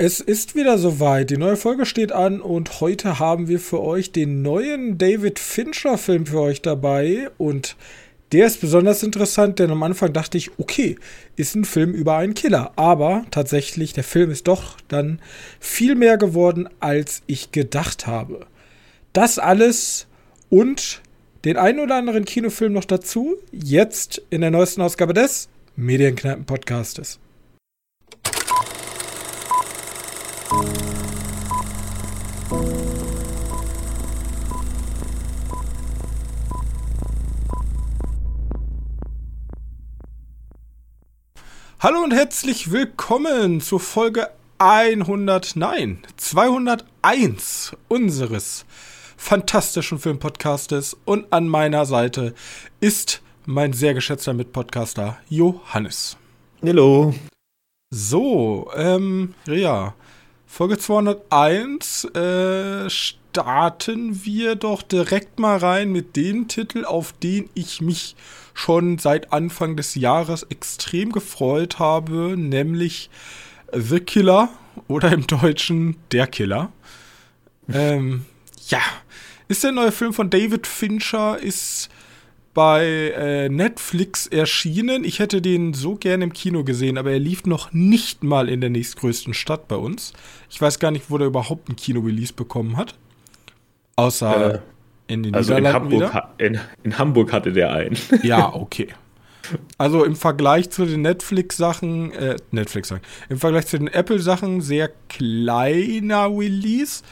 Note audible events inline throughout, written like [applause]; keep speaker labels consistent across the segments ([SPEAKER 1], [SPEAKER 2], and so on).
[SPEAKER 1] Es ist wieder soweit. Die neue Folge steht an und heute haben wir für euch den neuen David Fincher Film für euch dabei und der ist besonders interessant, denn am Anfang dachte ich, okay, ist ein Film über einen Killer, aber tatsächlich der Film ist doch dann viel mehr geworden, als ich gedacht habe. Das alles und den einen oder anderen Kinofilm noch dazu, jetzt in der neuesten Ausgabe des Medienkneipen Podcastes. Hallo und herzlich willkommen zur Folge 100, nein, 201 unseres fantastischen Filmpodcastes. Und an meiner Seite ist mein sehr geschätzter Mitpodcaster Johannes.
[SPEAKER 2] Hallo.
[SPEAKER 1] So, ähm, ja. Folge 201 äh, starten wir doch direkt mal rein mit dem Titel, auf den ich mich schon seit Anfang des Jahres extrem gefreut habe, nämlich The Killer oder im Deutschen Der Killer. ähm, ja, ist der neue Film von David Fincher, ist bei äh, Netflix erschienen. Ich hätte den so gerne im Kino gesehen, aber er lief noch nicht mal in der nächstgrößten Stadt bei uns. Ich weiß gar nicht, wo der überhaupt ein Kino-Release bekommen hat. Außer äh, in den
[SPEAKER 2] also Niederlanden in Hamburg, in, in Hamburg hatte der einen.
[SPEAKER 1] Ja, okay. Also im Vergleich zu den Netflix-Sachen, äh, Netflix-Sachen, im Vergleich zu den Apple-Sachen sehr kleiner Release.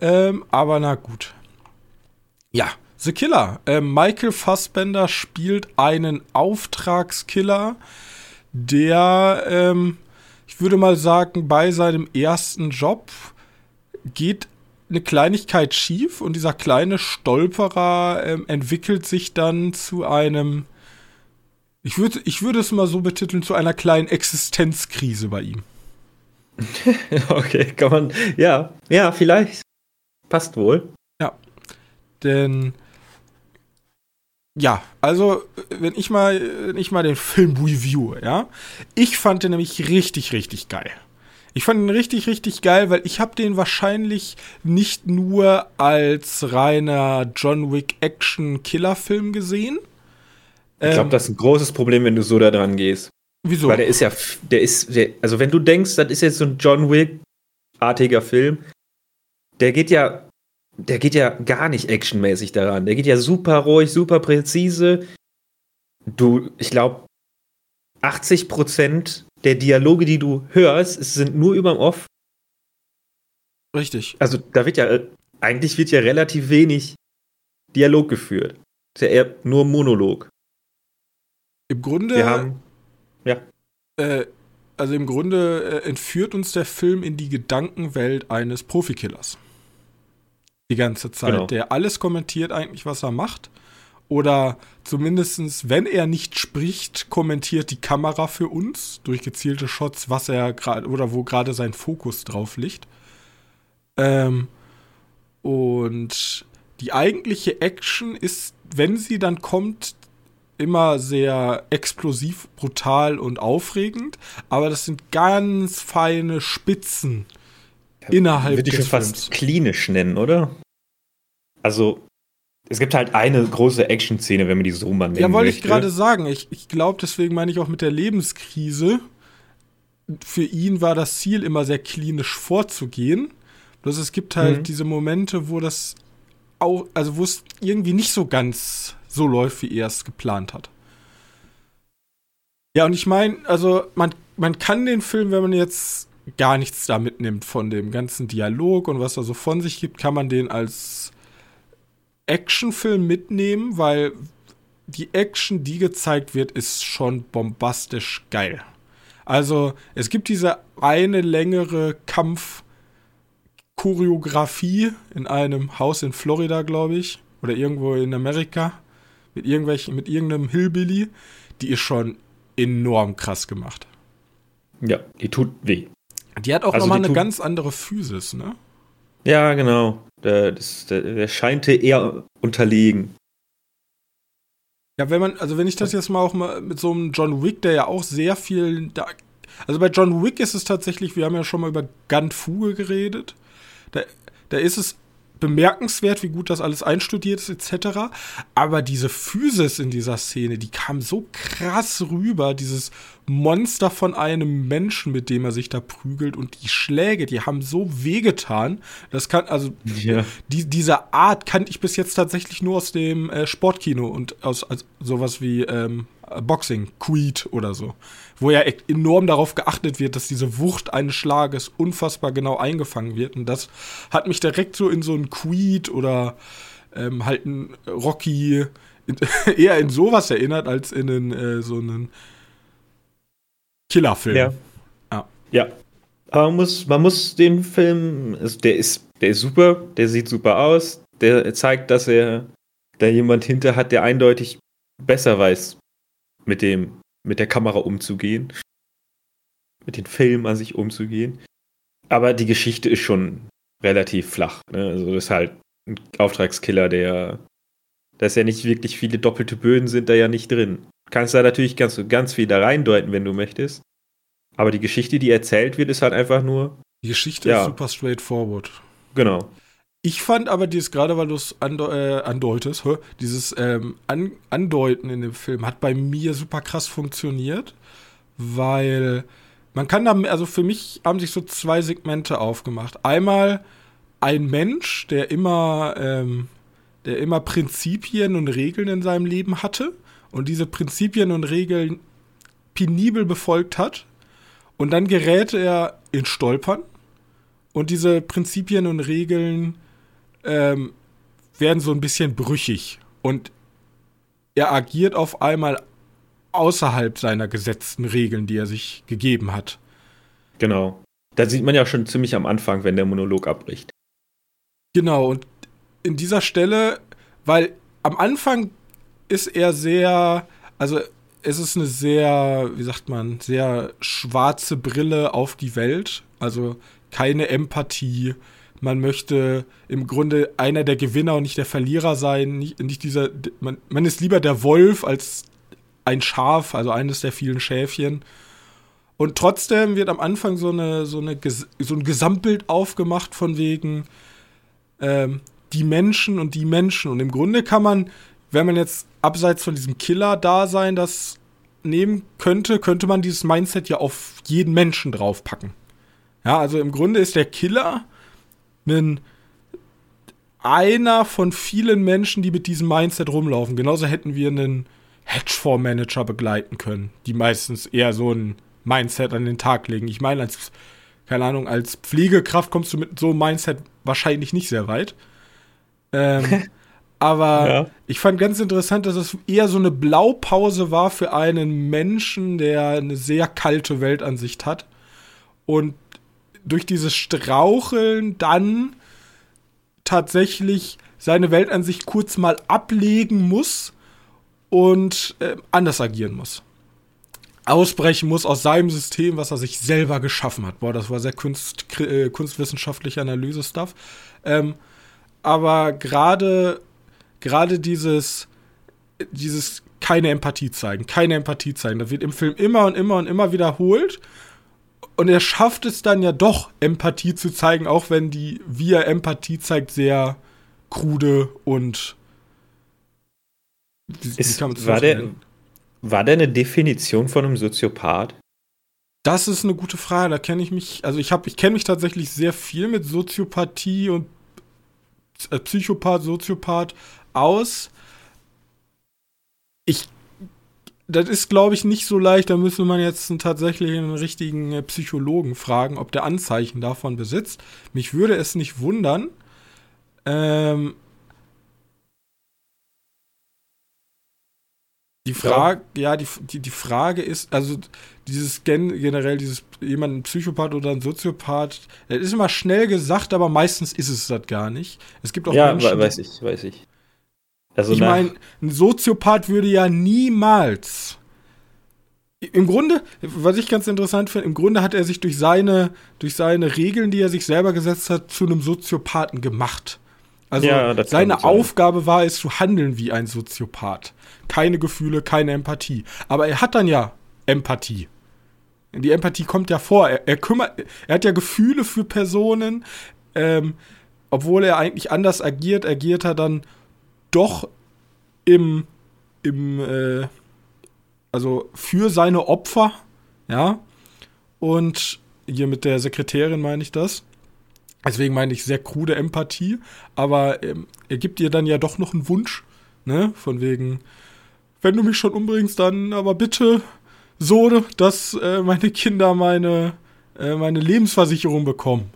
[SPEAKER 1] Ähm, aber na gut. Ja, The Killer. Äh, Michael Fassbender spielt einen Auftragskiller, der, ähm, ich würde mal sagen, bei seinem ersten Job geht eine Kleinigkeit schief und dieser kleine Stolperer ähm, entwickelt sich dann zu einem, ich würde ich würde es mal so betiteln, zu einer kleinen Existenzkrise bei ihm. [laughs]
[SPEAKER 2] okay, kann man, ja, ja, vielleicht. Passt wohl.
[SPEAKER 1] Ja. Denn ja, also wenn ich mal, wenn ich mal den Film review, ja, ich fand den nämlich richtig, richtig geil. Ich fand ihn richtig, richtig geil, weil ich habe den wahrscheinlich nicht nur als reiner John Wick Action-Killer-Film gesehen.
[SPEAKER 2] Ich glaube, ähm, das ist ein großes Problem, wenn du so da dran gehst. Wieso? Weil der ist ja, der ist, der, also wenn du denkst, das ist jetzt so ein John Wick-artiger Film, der geht ja, der geht ja gar nicht actionmäßig daran. Der geht ja super ruhig, super präzise. Du, ich glaube, 80 Prozent der Dialoge, die du hörst, sind nur überm Off.
[SPEAKER 1] Richtig.
[SPEAKER 2] Also da wird ja, eigentlich wird ja relativ wenig Dialog geführt. Ist ja eher nur Monolog.
[SPEAKER 1] Im Grunde.
[SPEAKER 2] Wir haben. Ja.
[SPEAKER 1] Äh, also im Grunde äh, entführt uns der Film in die Gedankenwelt eines Profikillers. Die ganze Zeit. Genau. Der alles kommentiert eigentlich, was er macht. Oder zumindestens, wenn er nicht spricht, kommentiert die Kamera für uns durch gezielte Shots, was er gerade oder wo gerade sein Fokus drauf liegt. Ähm, und die eigentliche Action ist, wenn sie dann kommt, immer sehr explosiv, brutal und aufregend, aber das sind ganz feine Spitzen ja, innerhalb
[SPEAKER 2] Würde ich schon fast klinisch nennen, oder? Also es gibt halt eine große Action-Szene, wenn man die so mal nennen
[SPEAKER 1] Ja, wollte ich gerade sagen. Ich, ich glaube, deswegen meine ich auch mit der Lebenskrise. Für ihn war das Ziel immer sehr klinisch vorzugehen. Bloß es gibt halt mhm. diese Momente, wo das auch, also wo es irgendwie nicht so ganz so läuft, wie er es geplant hat. Ja, und ich meine, also man, man kann den Film, wenn man jetzt gar nichts da mitnimmt von dem ganzen Dialog und was er so von sich gibt, kann man den als Actionfilm mitnehmen, weil die Action, die gezeigt wird, ist schon bombastisch geil. Also, es gibt diese eine längere Kampfchoreografie in einem Haus in Florida, glaube ich, oder irgendwo in Amerika mit irgendwelchen mit irgendeinem Hillbilly, die ist schon enorm krass gemacht.
[SPEAKER 2] Ja, die tut weh.
[SPEAKER 1] Die hat auch also nochmal eine ganz andere Physis, ne?
[SPEAKER 2] Ja, genau. Der, das, der, der scheinte eher unterlegen.
[SPEAKER 1] Ja, wenn man, also wenn ich das jetzt mal auch mal mit so einem John Wick, der ja auch sehr viel, da Also bei John Wick ist es tatsächlich, wir haben ja schon mal über Gant Fuge geredet. Da, da ist es bemerkenswert, wie gut das alles einstudiert ist, etc. Aber diese Physis in dieser Szene, die kam so krass rüber, dieses Monster von einem Menschen, mit dem er sich da prügelt und die Schläge, die haben so wehgetan. Das kann, also, ja. die, diese Art kannte ich bis jetzt tatsächlich nur aus dem äh, Sportkino und aus also sowas wie ähm, Boxing, Creed oder so. Wo ja enorm darauf geachtet wird, dass diese Wucht eines Schlages unfassbar genau eingefangen wird. Und das hat mich direkt so in so ein Creed oder ähm, halt ein Rocky in, [laughs] eher in sowas erinnert, als in einen, äh, so einen Killerfilm.
[SPEAKER 2] Ja. ja. Ja. Aber man muss, man muss den Film, also der ist, der ist super, der sieht super aus, der zeigt, dass er da jemand hinter hat, der eindeutig besser weiß, mit dem, mit der Kamera umzugehen, mit den Filmen an sich umzugehen. Aber die Geschichte ist schon relativ flach. Ne? Also das ist halt ein Auftragskiller, der, da ist ja nicht wirklich viele doppelte Böden sind da ja nicht drin. Kannst da natürlich ganz, ganz viel da reindeuten, wenn du möchtest. Aber die Geschichte, die erzählt wird, ist halt einfach nur.
[SPEAKER 1] Die Geschichte ja. ist super straightforward.
[SPEAKER 2] Genau.
[SPEAKER 1] Ich fand aber dieses, gerade weil du es ande äh, andeutest, hä, dieses ähm, An Andeuten in dem Film hat bei mir super krass funktioniert, weil man kann da, also für mich haben sich so zwei Segmente aufgemacht. Einmal ein Mensch, der immer, ähm, der immer Prinzipien und Regeln in seinem Leben hatte und diese Prinzipien und Regeln penibel befolgt hat. Und dann gerät er in Stolpern und diese Prinzipien und Regeln ähm, werden so ein bisschen brüchig und er agiert auf einmal außerhalb seiner gesetzten Regeln, die er sich gegeben hat.
[SPEAKER 2] Genau. Da sieht man ja schon ziemlich am Anfang, wenn der Monolog abbricht.
[SPEAKER 1] Genau, und in dieser Stelle, weil am Anfang ist er sehr, also es ist eine sehr, wie sagt man, sehr schwarze Brille auf die Welt. Also keine Empathie, man möchte im Grunde einer der Gewinner und nicht der Verlierer sein. Nicht, nicht dieser, man, man ist lieber der Wolf als ein Schaf, also eines der vielen Schäfchen. Und trotzdem wird am Anfang so, eine, so, eine, so ein Gesamtbild aufgemacht von wegen ähm, die Menschen und die Menschen. Und im Grunde kann man, wenn man jetzt abseits von diesem Killer-Dasein das nehmen könnte, könnte man dieses Mindset ja auf jeden Menschen draufpacken. Ja, also im Grunde ist der Killer ein einer von vielen Menschen, die mit diesem Mindset rumlaufen. Genauso hätten wir einen Hedgefonds-Manager begleiten können, die meistens eher so ein Mindset an den Tag legen. Ich meine, als, keine Ahnung, als Pflegekraft kommst du mit so einem Mindset wahrscheinlich nicht sehr weit. Ähm, [laughs] aber ja. ich fand ganz interessant, dass es eher so eine Blaupause war für einen Menschen, der eine sehr kalte Weltansicht hat und durch dieses Straucheln dann tatsächlich seine Weltansicht kurz mal ablegen muss und äh, anders agieren muss. Ausbrechen muss aus seinem System, was er sich selber geschaffen hat. Boah, das war sehr kunst, äh, kunstwissenschaftliche Analyse-Stuff. Ähm, aber gerade gerade dieses dieses keine Empathie zeigen, keine Empathie zeigen, das wird im Film immer und immer und immer wiederholt und er schafft es dann ja doch, Empathie zu zeigen, auch wenn die, wie er Empathie zeigt, sehr krude und.
[SPEAKER 2] Wie, Ist, wie war, der, war der eine Definition von einem Soziopath?
[SPEAKER 1] Das ist eine gute Frage. Da kenne ich mich, also ich habe, ich kenne mich tatsächlich sehr viel mit Soziopathie und äh, Psychopath, Soziopath aus. Ich das ist, glaube ich, nicht so leicht. Da müsste man jetzt tatsächlich einen richtigen äh, Psychologen fragen, ob der Anzeichen davon besitzt. Mich würde es nicht wundern. Ähm, die Frage, ja, ja die, die, die Frage ist, also dieses gen generell, dieses jemand ein Psychopath oder ein Soziopath, das ist immer schnell gesagt, aber meistens ist es das gar nicht. Es gibt auch
[SPEAKER 2] ja, Menschen. Ja, weiß ich, weiß ich.
[SPEAKER 1] Also ich meine, ein Soziopath würde ja niemals. Im Grunde, was ich ganz interessant finde, im Grunde hat er sich durch seine, durch seine Regeln, die er sich selber gesetzt hat, zu einem Soziopathen gemacht. Also ja, seine Aufgabe war es zu handeln wie ein Soziopath. Keine Gefühle, keine Empathie. Aber er hat dann ja Empathie. Die Empathie kommt ja vor. Er, er kümmert, er hat ja Gefühle für Personen. Ähm, obwohl er eigentlich anders agiert, agiert er dann doch im, im, äh, also für seine Opfer, ja. Und hier mit der Sekretärin meine ich das. Deswegen meine ich sehr krude Empathie, aber ähm, er gibt ihr dann ja doch noch einen Wunsch, ne? Von wegen, wenn du mich schon umbringst, dann aber bitte so, dass äh, meine Kinder meine, äh, meine Lebensversicherung bekommen.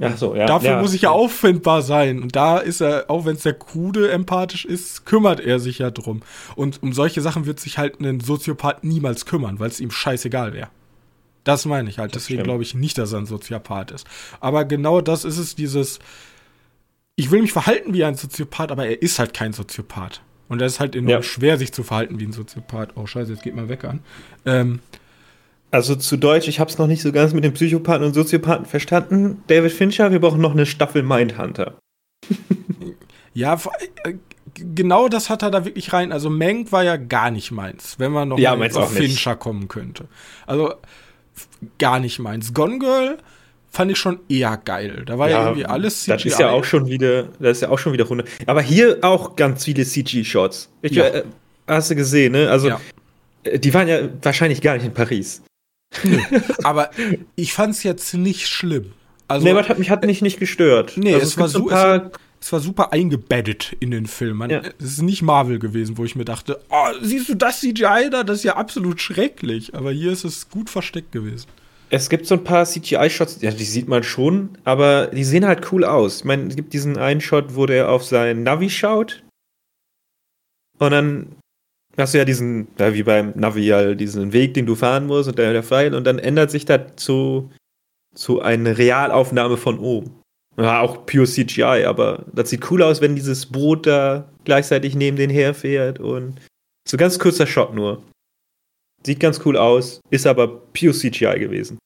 [SPEAKER 1] Ach so, ja. Dafür ja. muss ich ja auffindbar sein. Und da ist er, auch wenn es sehr krude empathisch ist, kümmert er sich ja drum. Und um solche Sachen wird sich halt ein Soziopath niemals kümmern, weil es ihm scheißegal wäre. Das meine ich halt. Deswegen glaube ich nicht, dass er ein Soziopath ist. Aber genau das ist es, dieses, ich will mich verhalten wie ein Soziopath, aber er ist halt kein Soziopath. Und es ist halt enorm ja. schwer, sich zu verhalten wie ein Soziopath. Oh, scheiße, jetzt geht mal weg an. Ähm,
[SPEAKER 2] also zu Deutsch, ich habe es noch nicht so ganz mit den Psychopathen und Soziopathen verstanden. David Fincher, wir brauchen noch eine Staffel Mindhunter. [laughs]
[SPEAKER 1] ja, äh, genau das hat er da wirklich rein. Also Mank war ja gar nicht meins, wenn man noch
[SPEAKER 2] ja, mal auf
[SPEAKER 1] Fincher kommen könnte. Also gar nicht meins. Gone Girl fand ich schon eher geil. Da war ja, ja irgendwie alles
[SPEAKER 2] CGI. Das ist ja auch schon wieder, das ist ja auch schon wieder runter. Aber hier auch ganz viele CG-Shots. Ja. Äh, hast du gesehen, ne? Also ja. Äh, die waren ja wahrscheinlich gar nicht in Paris. [laughs]
[SPEAKER 1] Aber ich fand es jetzt nicht schlimm.
[SPEAKER 2] Also, nee, hat mich hat mich nicht gestört.
[SPEAKER 1] Nee, also, es, es war so, es, es, war super eingebettet in den Film. Man, ja. Es ist nicht Marvel gewesen, wo ich mir dachte, oh, siehst du das CGI da? Das ist ja absolut schrecklich. Aber hier ist es gut versteckt gewesen.
[SPEAKER 2] Es gibt so ein paar CGI-Shots, ja, die sieht man schon, aber die sehen halt cool aus. Ich meine, es gibt diesen einen Shot, wo der auf sein Navi schaut. Und dann hast du ja diesen, ja, wie beim Navi, ja, diesen Weg, den du fahren musst und der, der Pfeil und dann ändert sich das zu, zu einer Realaufnahme von oben. Ja, auch pure CGI, aber das sieht cool aus, wenn dieses Boot da gleichzeitig neben den herfährt und so ganz kurzer Shot nur. Sieht ganz cool aus, ist aber pure CGI gewesen.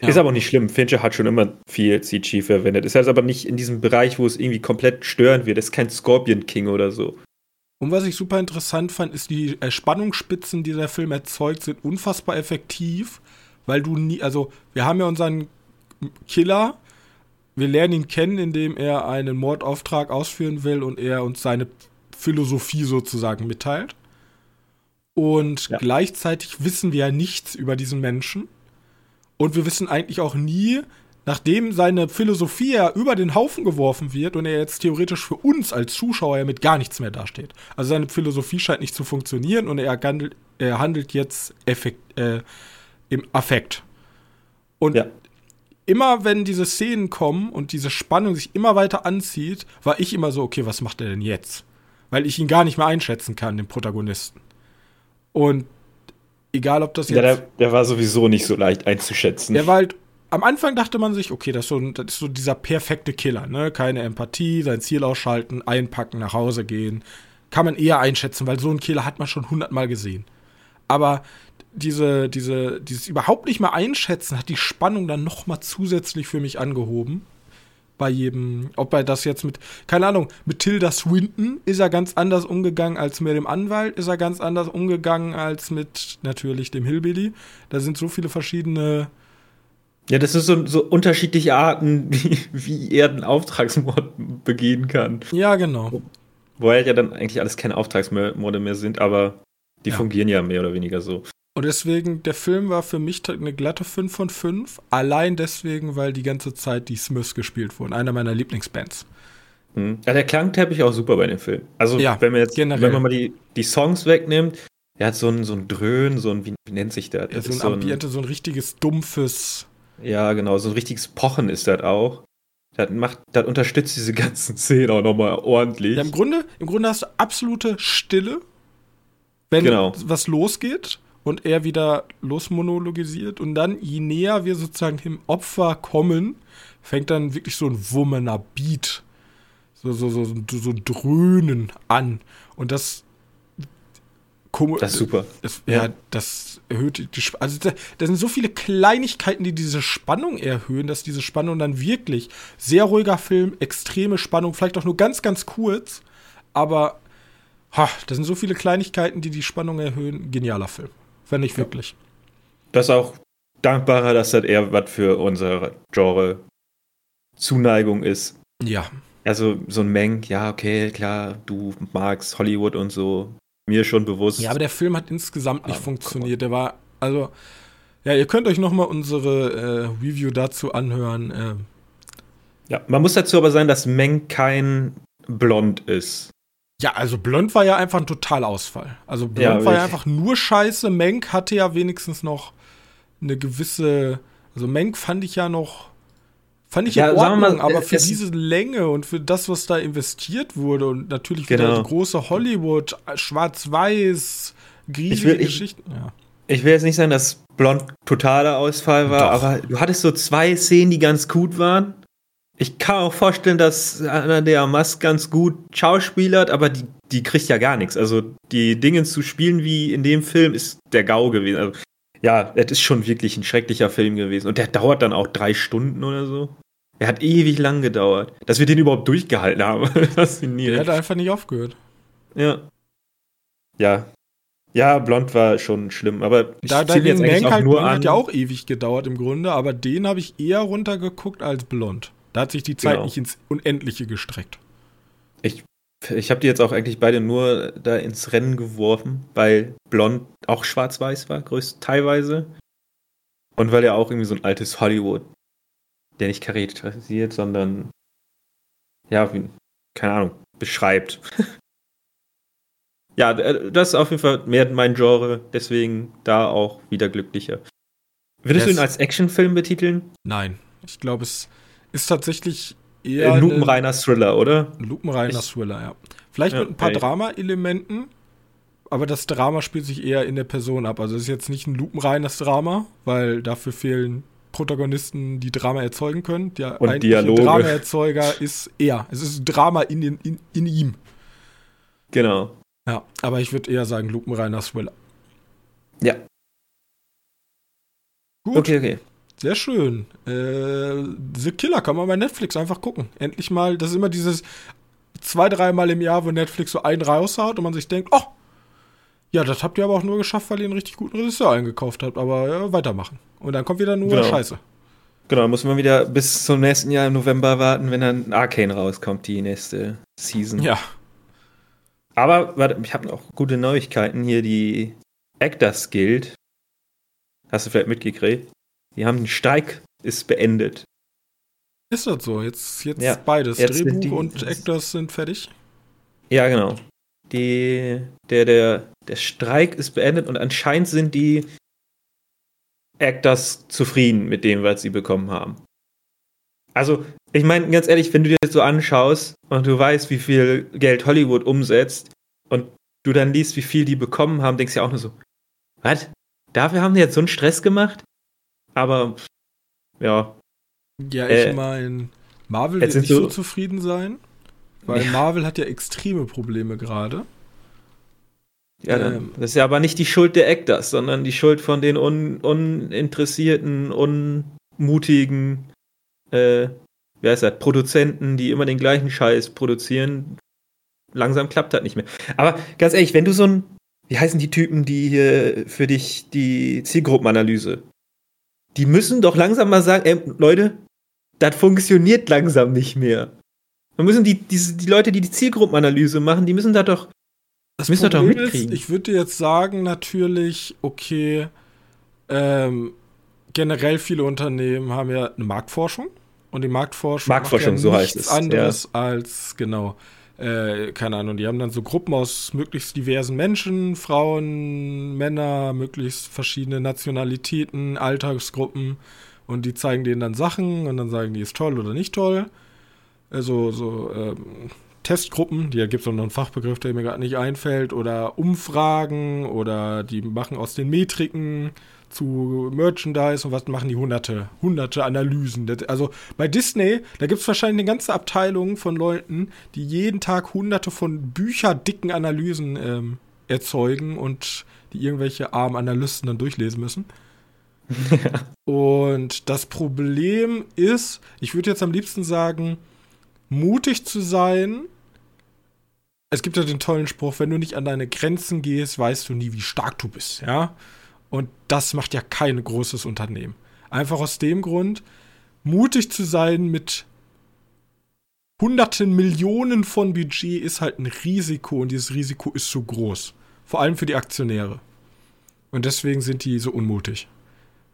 [SPEAKER 2] Ja. Ist aber auch nicht schlimm. Fincher hat schon immer viel CG verwendet. Ist halt aber nicht in diesem Bereich, wo es irgendwie komplett störend wird. Das ist kein Scorpion King oder so.
[SPEAKER 1] Und was ich super interessant fand, ist die äh, Spannungsspitzen, die der Film erzeugt, sind unfassbar effektiv, weil du nie, also wir haben ja unseren Killer, wir lernen ihn kennen, indem er einen Mordauftrag ausführen will und er uns seine Philosophie sozusagen mitteilt. Und ja. gleichzeitig wissen wir ja nichts über diesen Menschen. Und wir wissen eigentlich auch nie, nachdem seine Philosophie ja über den Haufen geworfen wird und er jetzt theoretisch für uns als Zuschauer ja mit gar nichts mehr dasteht. Also seine Philosophie scheint nicht zu funktionieren und er handelt, er handelt jetzt effekt, äh, im Affekt. Und ja. immer wenn diese Szenen kommen und diese Spannung sich immer weiter anzieht, war ich immer so, okay, was macht er denn jetzt? Weil ich ihn gar nicht mehr einschätzen kann, den Protagonisten. Und egal, ob das
[SPEAKER 2] jetzt. Ja, der, der war sowieso nicht so leicht einzuschätzen.
[SPEAKER 1] Der war halt am Anfang dachte man sich, okay, das ist, so, das ist so dieser perfekte Killer, ne? Keine Empathie, sein Ziel ausschalten, einpacken, nach Hause gehen. Kann man eher einschätzen, weil so einen Killer hat man schon hundertmal gesehen. Aber diese, diese, dieses überhaupt nicht mehr einschätzen hat die Spannung dann noch mal zusätzlich für mich angehoben. Bei jedem, ob er das jetzt mit, keine Ahnung, mit Tilda Swinton ist er ganz anders umgegangen als mit dem Anwalt, ist er ganz anders umgegangen als mit natürlich dem Hillbilly. Da sind so viele verschiedene
[SPEAKER 2] ja, das ist so, so unterschiedliche Arten, [laughs] wie, wie er den Auftragsmord begehen kann.
[SPEAKER 1] Ja, genau.
[SPEAKER 2] Wo halt ja dann eigentlich alles keine Auftragsmorde mehr sind, aber die ja. fungieren ja mehr oder weniger so.
[SPEAKER 1] Und deswegen, der Film war für mich eine glatte 5 von 5. Allein deswegen, weil die ganze Zeit die Smiths gespielt wurden. Einer meiner Lieblingsbands.
[SPEAKER 2] Mhm. Ja, der Klangteppich auch super bei dem Film. Also, ja, wenn man jetzt, generell. wenn man mal die, die Songs wegnimmt, er hat so ein, so ein Dröhn, so ein, wie, nennt sich das?
[SPEAKER 1] Ja, so ein Ambiente, so ein richtiges dumpfes
[SPEAKER 2] ja, genau, so ein richtiges Pochen ist das auch. Das macht, das unterstützt diese ganzen [laughs] Szenen auch nochmal ordentlich.
[SPEAKER 1] Ja, im Grunde, im Grunde hast du absolute Stille, wenn genau. was losgeht und er wieder losmonologisiert und dann, je näher wir sozusagen dem Opfer kommen, fängt dann wirklich so ein wummerner Beat, so, so, so, so Dröhnen an. Und das
[SPEAKER 2] das ist super.
[SPEAKER 1] Das, ja. ja. das erhöht die Spannung. Also da, da, sind so viele Kleinigkeiten, die diese Spannung erhöhen, dass diese Spannung dann wirklich sehr ruhiger Film, extreme Spannung, vielleicht auch nur ganz, ganz kurz, aber ha, da sind so viele Kleinigkeiten, die die Spannung erhöhen. Genialer Film. Wenn nicht wirklich.
[SPEAKER 2] Das ist auch dankbarer, dass das eher was für unsere Genre Zuneigung ist.
[SPEAKER 1] Ja.
[SPEAKER 2] Also so ein Menk, ja, okay, klar, du magst Hollywood und so, mir schon bewusst.
[SPEAKER 1] Ja, aber der Film hat insgesamt nicht ah, funktioniert. Der war, also, ja, ihr könnt euch nochmal unsere äh, Review dazu anhören. Äh.
[SPEAKER 2] Ja, man muss dazu aber sagen, dass Meng kein Blond ist.
[SPEAKER 1] Ja, also Blond war ja einfach ein Totalausfall. Also Blond ja, war ja einfach nur scheiße. Menk hatte ja wenigstens noch eine gewisse. Also Menk fand ich ja noch. Fand ich ja, in Ordnung, mal, aber für diese Länge und für das, was da investiert wurde und natürlich genau. wieder große Hollywood, schwarz-weiß, riesige Geschichten.
[SPEAKER 2] Ich, ja. ich will jetzt nicht sagen, dass Blond totaler Ausfall war, Doch. aber du hattest so zwei Szenen, die ganz gut waren. Ich kann auch vorstellen, dass einer der Musk ganz gut schauspielert, aber die, die kriegt ja gar nichts. Also die Dinge zu spielen wie in dem Film ist der GAU gewesen. Also, ja, es ist schon wirklich ein schrecklicher Film gewesen. Und der dauert dann auch drei Stunden oder so. Er hat ewig lang gedauert. Dass wir den überhaupt durchgehalten haben. [laughs]
[SPEAKER 1] Faszinierend. Der hat einfach nicht aufgehört.
[SPEAKER 2] Ja. Ja. Ja, Blond war schon schlimm, aber
[SPEAKER 1] ich da, da jetzt eigentlich auch nur an. hat ja auch ewig gedauert im Grunde, aber den habe ich eher runtergeguckt als Blond. Da hat sich die Zeit genau. nicht ins Unendliche gestreckt.
[SPEAKER 2] Ich, ich habe die jetzt auch eigentlich beide nur da ins Rennen geworfen, weil Blond auch schwarz-weiß war, größt teilweise. Und weil er auch irgendwie so ein altes Hollywood, der nicht charakterisiert, sondern ja, wie, keine Ahnung, beschreibt. [laughs] ja, das ist auf jeden Fall mehr mein Genre, deswegen da auch wieder glücklicher. Würdest yes. du ihn als Actionfilm betiteln?
[SPEAKER 1] Nein, ich glaube, es ist tatsächlich eher.
[SPEAKER 2] Ein lupenreiner Thriller, oder?
[SPEAKER 1] Ein lupenreiner Thriller, ja. Vielleicht ja, mit ein paar. Drama-Elementen, aber das Drama spielt sich eher in der Person ab. Also es ist jetzt nicht ein lupenreines Drama, weil dafür fehlen Protagonisten, die Drama erzeugen können. Der
[SPEAKER 2] Und Dialoge.
[SPEAKER 1] Drama-Erzeuger ist er. Es ist Drama in, in, in, in ihm.
[SPEAKER 2] Genau.
[SPEAKER 1] Ja, aber ich würde eher sagen, lupenreiner Thriller.
[SPEAKER 2] Ja.
[SPEAKER 1] Gut. Okay, okay. Sehr schön. Äh, The Killer kann man bei Netflix einfach gucken. Endlich mal, das ist immer dieses zwei, dreimal im Jahr, wo Netflix so einen raushaut und man sich denkt, oh, ja, das habt ihr aber auch nur geschafft, weil ihr einen richtig guten Regisseur eingekauft habt, aber ja, weitermachen. Und dann kommt wieder nur genau. Scheiße.
[SPEAKER 2] Genau, muss man wieder bis zum nächsten Jahr im November warten, wenn dann Arcane rauskommt, die nächste Season.
[SPEAKER 1] Ja.
[SPEAKER 2] Aber, warte, ich habe noch gute Neuigkeiten hier, die Actors Guild. Hast du vielleicht mitgekriegt? Die haben den Steig ist beendet.
[SPEAKER 1] Ist das so? Jetzt, jetzt ja, beides. Jetzt Drehbuch die, und Actors sind fertig?
[SPEAKER 2] Ja, genau. Die, der, der, der Streik ist beendet und anscheinend sind die Actors zufrieden mit dem, was sie bekommen haben. Also, ich meine, ganz ehrlich, wenn du dir das so anschaust und du weißt, wie viel Geld Hollywood umsetzt und du dann liest, wie viel die bekommen haben, denkst du ja auch nur so, was? Dafür haben die jetzt so einen Stress gemacht? Aber ja.
[SPEAKER 1] Ja, ich äh, meine, Marvel wird nicht so, so zufrieden sein, weil ja. Marvel hat ja extreme Probleme gerade.
[SPEAKER 2] Ja, ähm, das ist ja aber nicht die Schuld der Actors, sondern die Schuld von den un uninteressierten, unmutigen, äh, wie heißt das, Produzenten, die immer den gleichen Scheiß produzieren. Langsam klappt das nicht mehr. Aber ganz ehrlich, wenn du so ein, wie heißen die Typen, die hier für dich die Zielgruppenanalyse die müssen doch langsam mal sagen, ey, Leute, das funktioniert langsam nicht mehr. Wir müssen die, die, die Leute, die die Zielgruppenanalyse machen, die müssen da doch,
[SPEAKER 1] das müssen doch mitkriegen. Ist, ich würde jetzt sagen, natürlich, okay, ähm, generell viele Unternehmen haben ja eine Marktforschung und die Marktforschung,
[SPEAKER 2] Marktforschung
[SPEAKER 1] ja
[SPEAKER 2] so heißt es.
[SPEAKER 1] anderes ja. als genau äh, keine Ahnung, die haben dann so Gruppen aus möglichst diversen Menschen, Frauen, Männer, möglichst verschiedene Nationalitäten, Alltagsgruppen. Und die zeigen denen dann Sachen und dann sagen die, ist toll oder nicht toll. Also so ähm, Testgruppen, die gibt es auch noch einen Fachbegriff, der mir gerade nicht einfällt, oder Umfragen oder die machen aus den Metriken zu Merchandise und was machen die hunderte, hunderte Analysen. Das, also bei Disney, da gibt es wahrscheinlich eine ganze Abteilung von Leuten, die jeden Tag hunderte von bücherdicken Analysen ähm, erzeugen und die irgendwelche armen Analysten dann durchlesen müssen. [laughs] Und das Problem ist, ich würde jetzt am liebsten sagen, mutig zu sein. Es gibt ja den tollen Spruch, wenn du nicht an deine Grenzen gehst, weißt du nie, wie stark du bist, ja. Und das macht ja kein großes Unternehmen. Einfach aus dem Grund, mutig zu sein mit hunderten Millionen von Budget ist halt ein Risiko und dieses Risiko ist so groß. Vor allem für die Aktionäre. Und deswegen sind die so unmutig.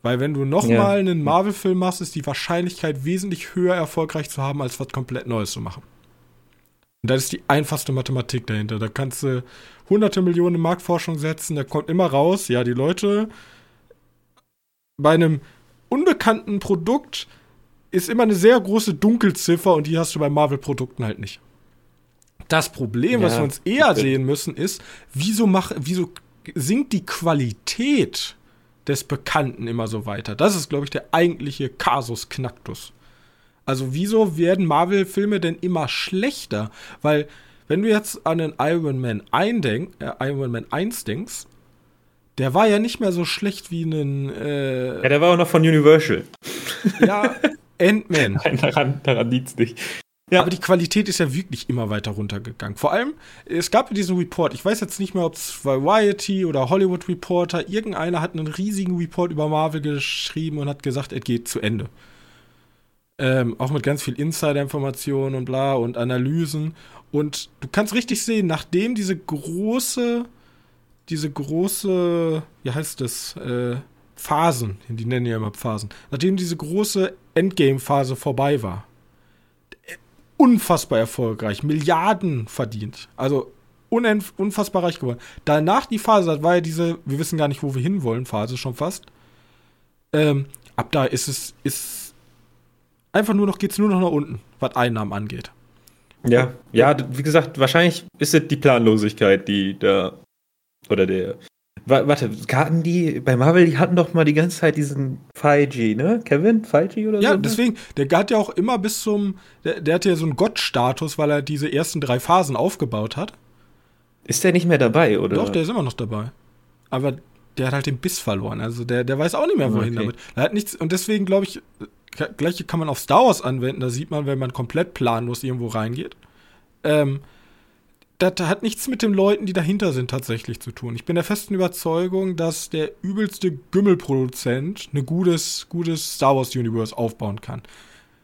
[SPEAKER 1] Weil wenn du nochmal ja. einen Marvel-Film machst, ist die Wahrscheinlichkeit wesentlich höher erfolgreich zu haben, als was komplett Neues zu machen. Und das ist die einfachste Mathematik dahinter. Da kannst du hunderte Millionen Marktforschung setzen, da kommt immer raus, ja, die Leute bei einem unbekannten Produkt ist immer eine sehr große Dunkelziffer und die hast du bei Marvel-Produkten halt nicht. Das Problem, ja, was wir uns eher sehen müssen, ist, wieso, mach, wieso sinkt die Qualität des Bekannten immer so weiter? Das ist, glaube ich, der eigentliche Kasus Knacktus. Also, wieso werden Marvel-Filme denn immer schlechter? Weil, wenn du jetzt an den Iron Man, eindenk, äh, Iron Man 1 denkst, der war ja nicht mehr so schlecht wie ein. Äh,
[SPEAKER 2] ja, der war auch noch von Universal.
[SPEAKER 1] Ja, Ant-Man. [laughs]
[SPEAKER 2] Nein, daran, daran liegt's nicht.
[SPEAKER 1] Ja. Aber die Qualität ist ja wirklich immer weiter runtergegangen. Vor allem, es gab ja diesen Report, ich weiß jetzt nicht mehr, ob es Variety oder Hollywood Reporter, irgendeiner hat einen riesigen Report über Marvel geschrieben und hat gesagt, er geht zu Ende. Ähm, auch mit ganz viel Insider-Informationen und bla und Analysen. Und du kannst richtig sehen, nachdem diese große, diese große, wie heißt das, äh, Phasen, die nennen ja immer Phasen, nachdem diese große Endgame-Phase vorbei war, unfassbar erfolgreich, Milliarden verdient, also unfassbar reich geworden. Danach die Phase, das war ja diese, wir wissen gar nicht, wo wir hinwollen, Phase schon fast. Ähm, ab da ist es, ist einfach nur noch, geht's nur noch nach unten, was Einnahmen angeht.
[SPEAKER 2] Ja, ja, wie gesagt, wahrscheinlich ist es die Planlosigkeit, die da, oder der, Warte, hatten die bei Marvel, die hatten doch mal die ganze Zeit diesen 5G, ne? Kevin? 5G oder
[SPEAKER 1] ja,
[SPEAKER 2] so?
[SPEAKER 1] Ja, deswegen, der hat ja auch immer bis zum, der, der hatte ja so einen Gottstatus, weil er diese ersten drei Phasen aufgebaut hat.
[SPEAKER 2] Ist der nicht mehr dabei, oder?
[SPEAKER 1] Doch, der ist immer noch dabei. Aber der hat halt den Biss verloren. Also der, der weiß auch nicht mehr, wohin okay. damit. Er hat nichts, und deswegen glaube ich, gleiche kann man auf Star Wars anwenden. Da sieht man, wenn man komplett planlos irgendwo reingeht. Ähm, das hat nichts mit den Leuten, die dahinter sind, tatsächlich zu tun. Ich bin der festen Überzeugung, dass der übelste Gümmelproduzent ein gutes, gutes Star Wars Universe aufbauen kann.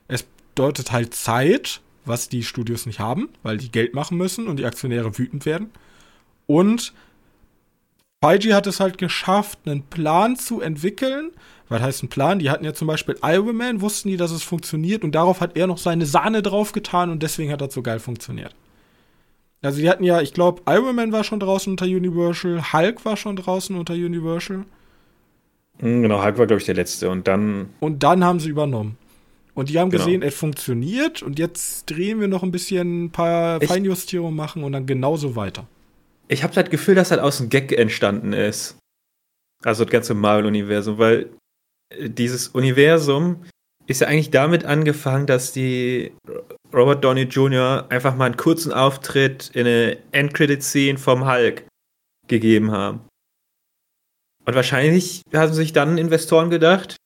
[SPEAKER 1] Es bedeutet halt Zeit, was die Studios nicht haben, weil die Geld machen müssen und die Aktionäre wütend werden. Und Feige hat es halt geschafft, einen Plan zu entwickeln. Was heißt ein Plan? Die hatten ja zum Beispiel Iron Man, wussten die, dass es funktioniert und darauf hat er noch seine Sahne draufgetan und deswegen hat das so geil funktioniert. Also die hatten ja, ich glaube, Iron Man war schon draußen unter Universal, Hulk war schon draußen unter Universal.
[SPEAKER 2] Hm, genau, Hulk war, glaube ich, der letzte. Und dann.
[SPEAKER 1] Und dann haben sie übernommen. Und die haben genau. gesehen, es funktioniert und jetzt drehen wir noch ein bisschen ein paar Feinjustierungen machen und dann genauso weiter.
[SPEAKER 2] Ich habe das Gefühl, dass das aus dem Gag entstanden ist. Also das ganze Marvel-Universum, weil äh, dieses Universum ist ja eigentlich damit angefangen, dass die Robert Downey Jr. einfach mal einen kurzen Auftritt in eine Endcredit-Scene vom Hulk gegeben haben. Und wahrscheinlich haben sich dann Investoren gedacht,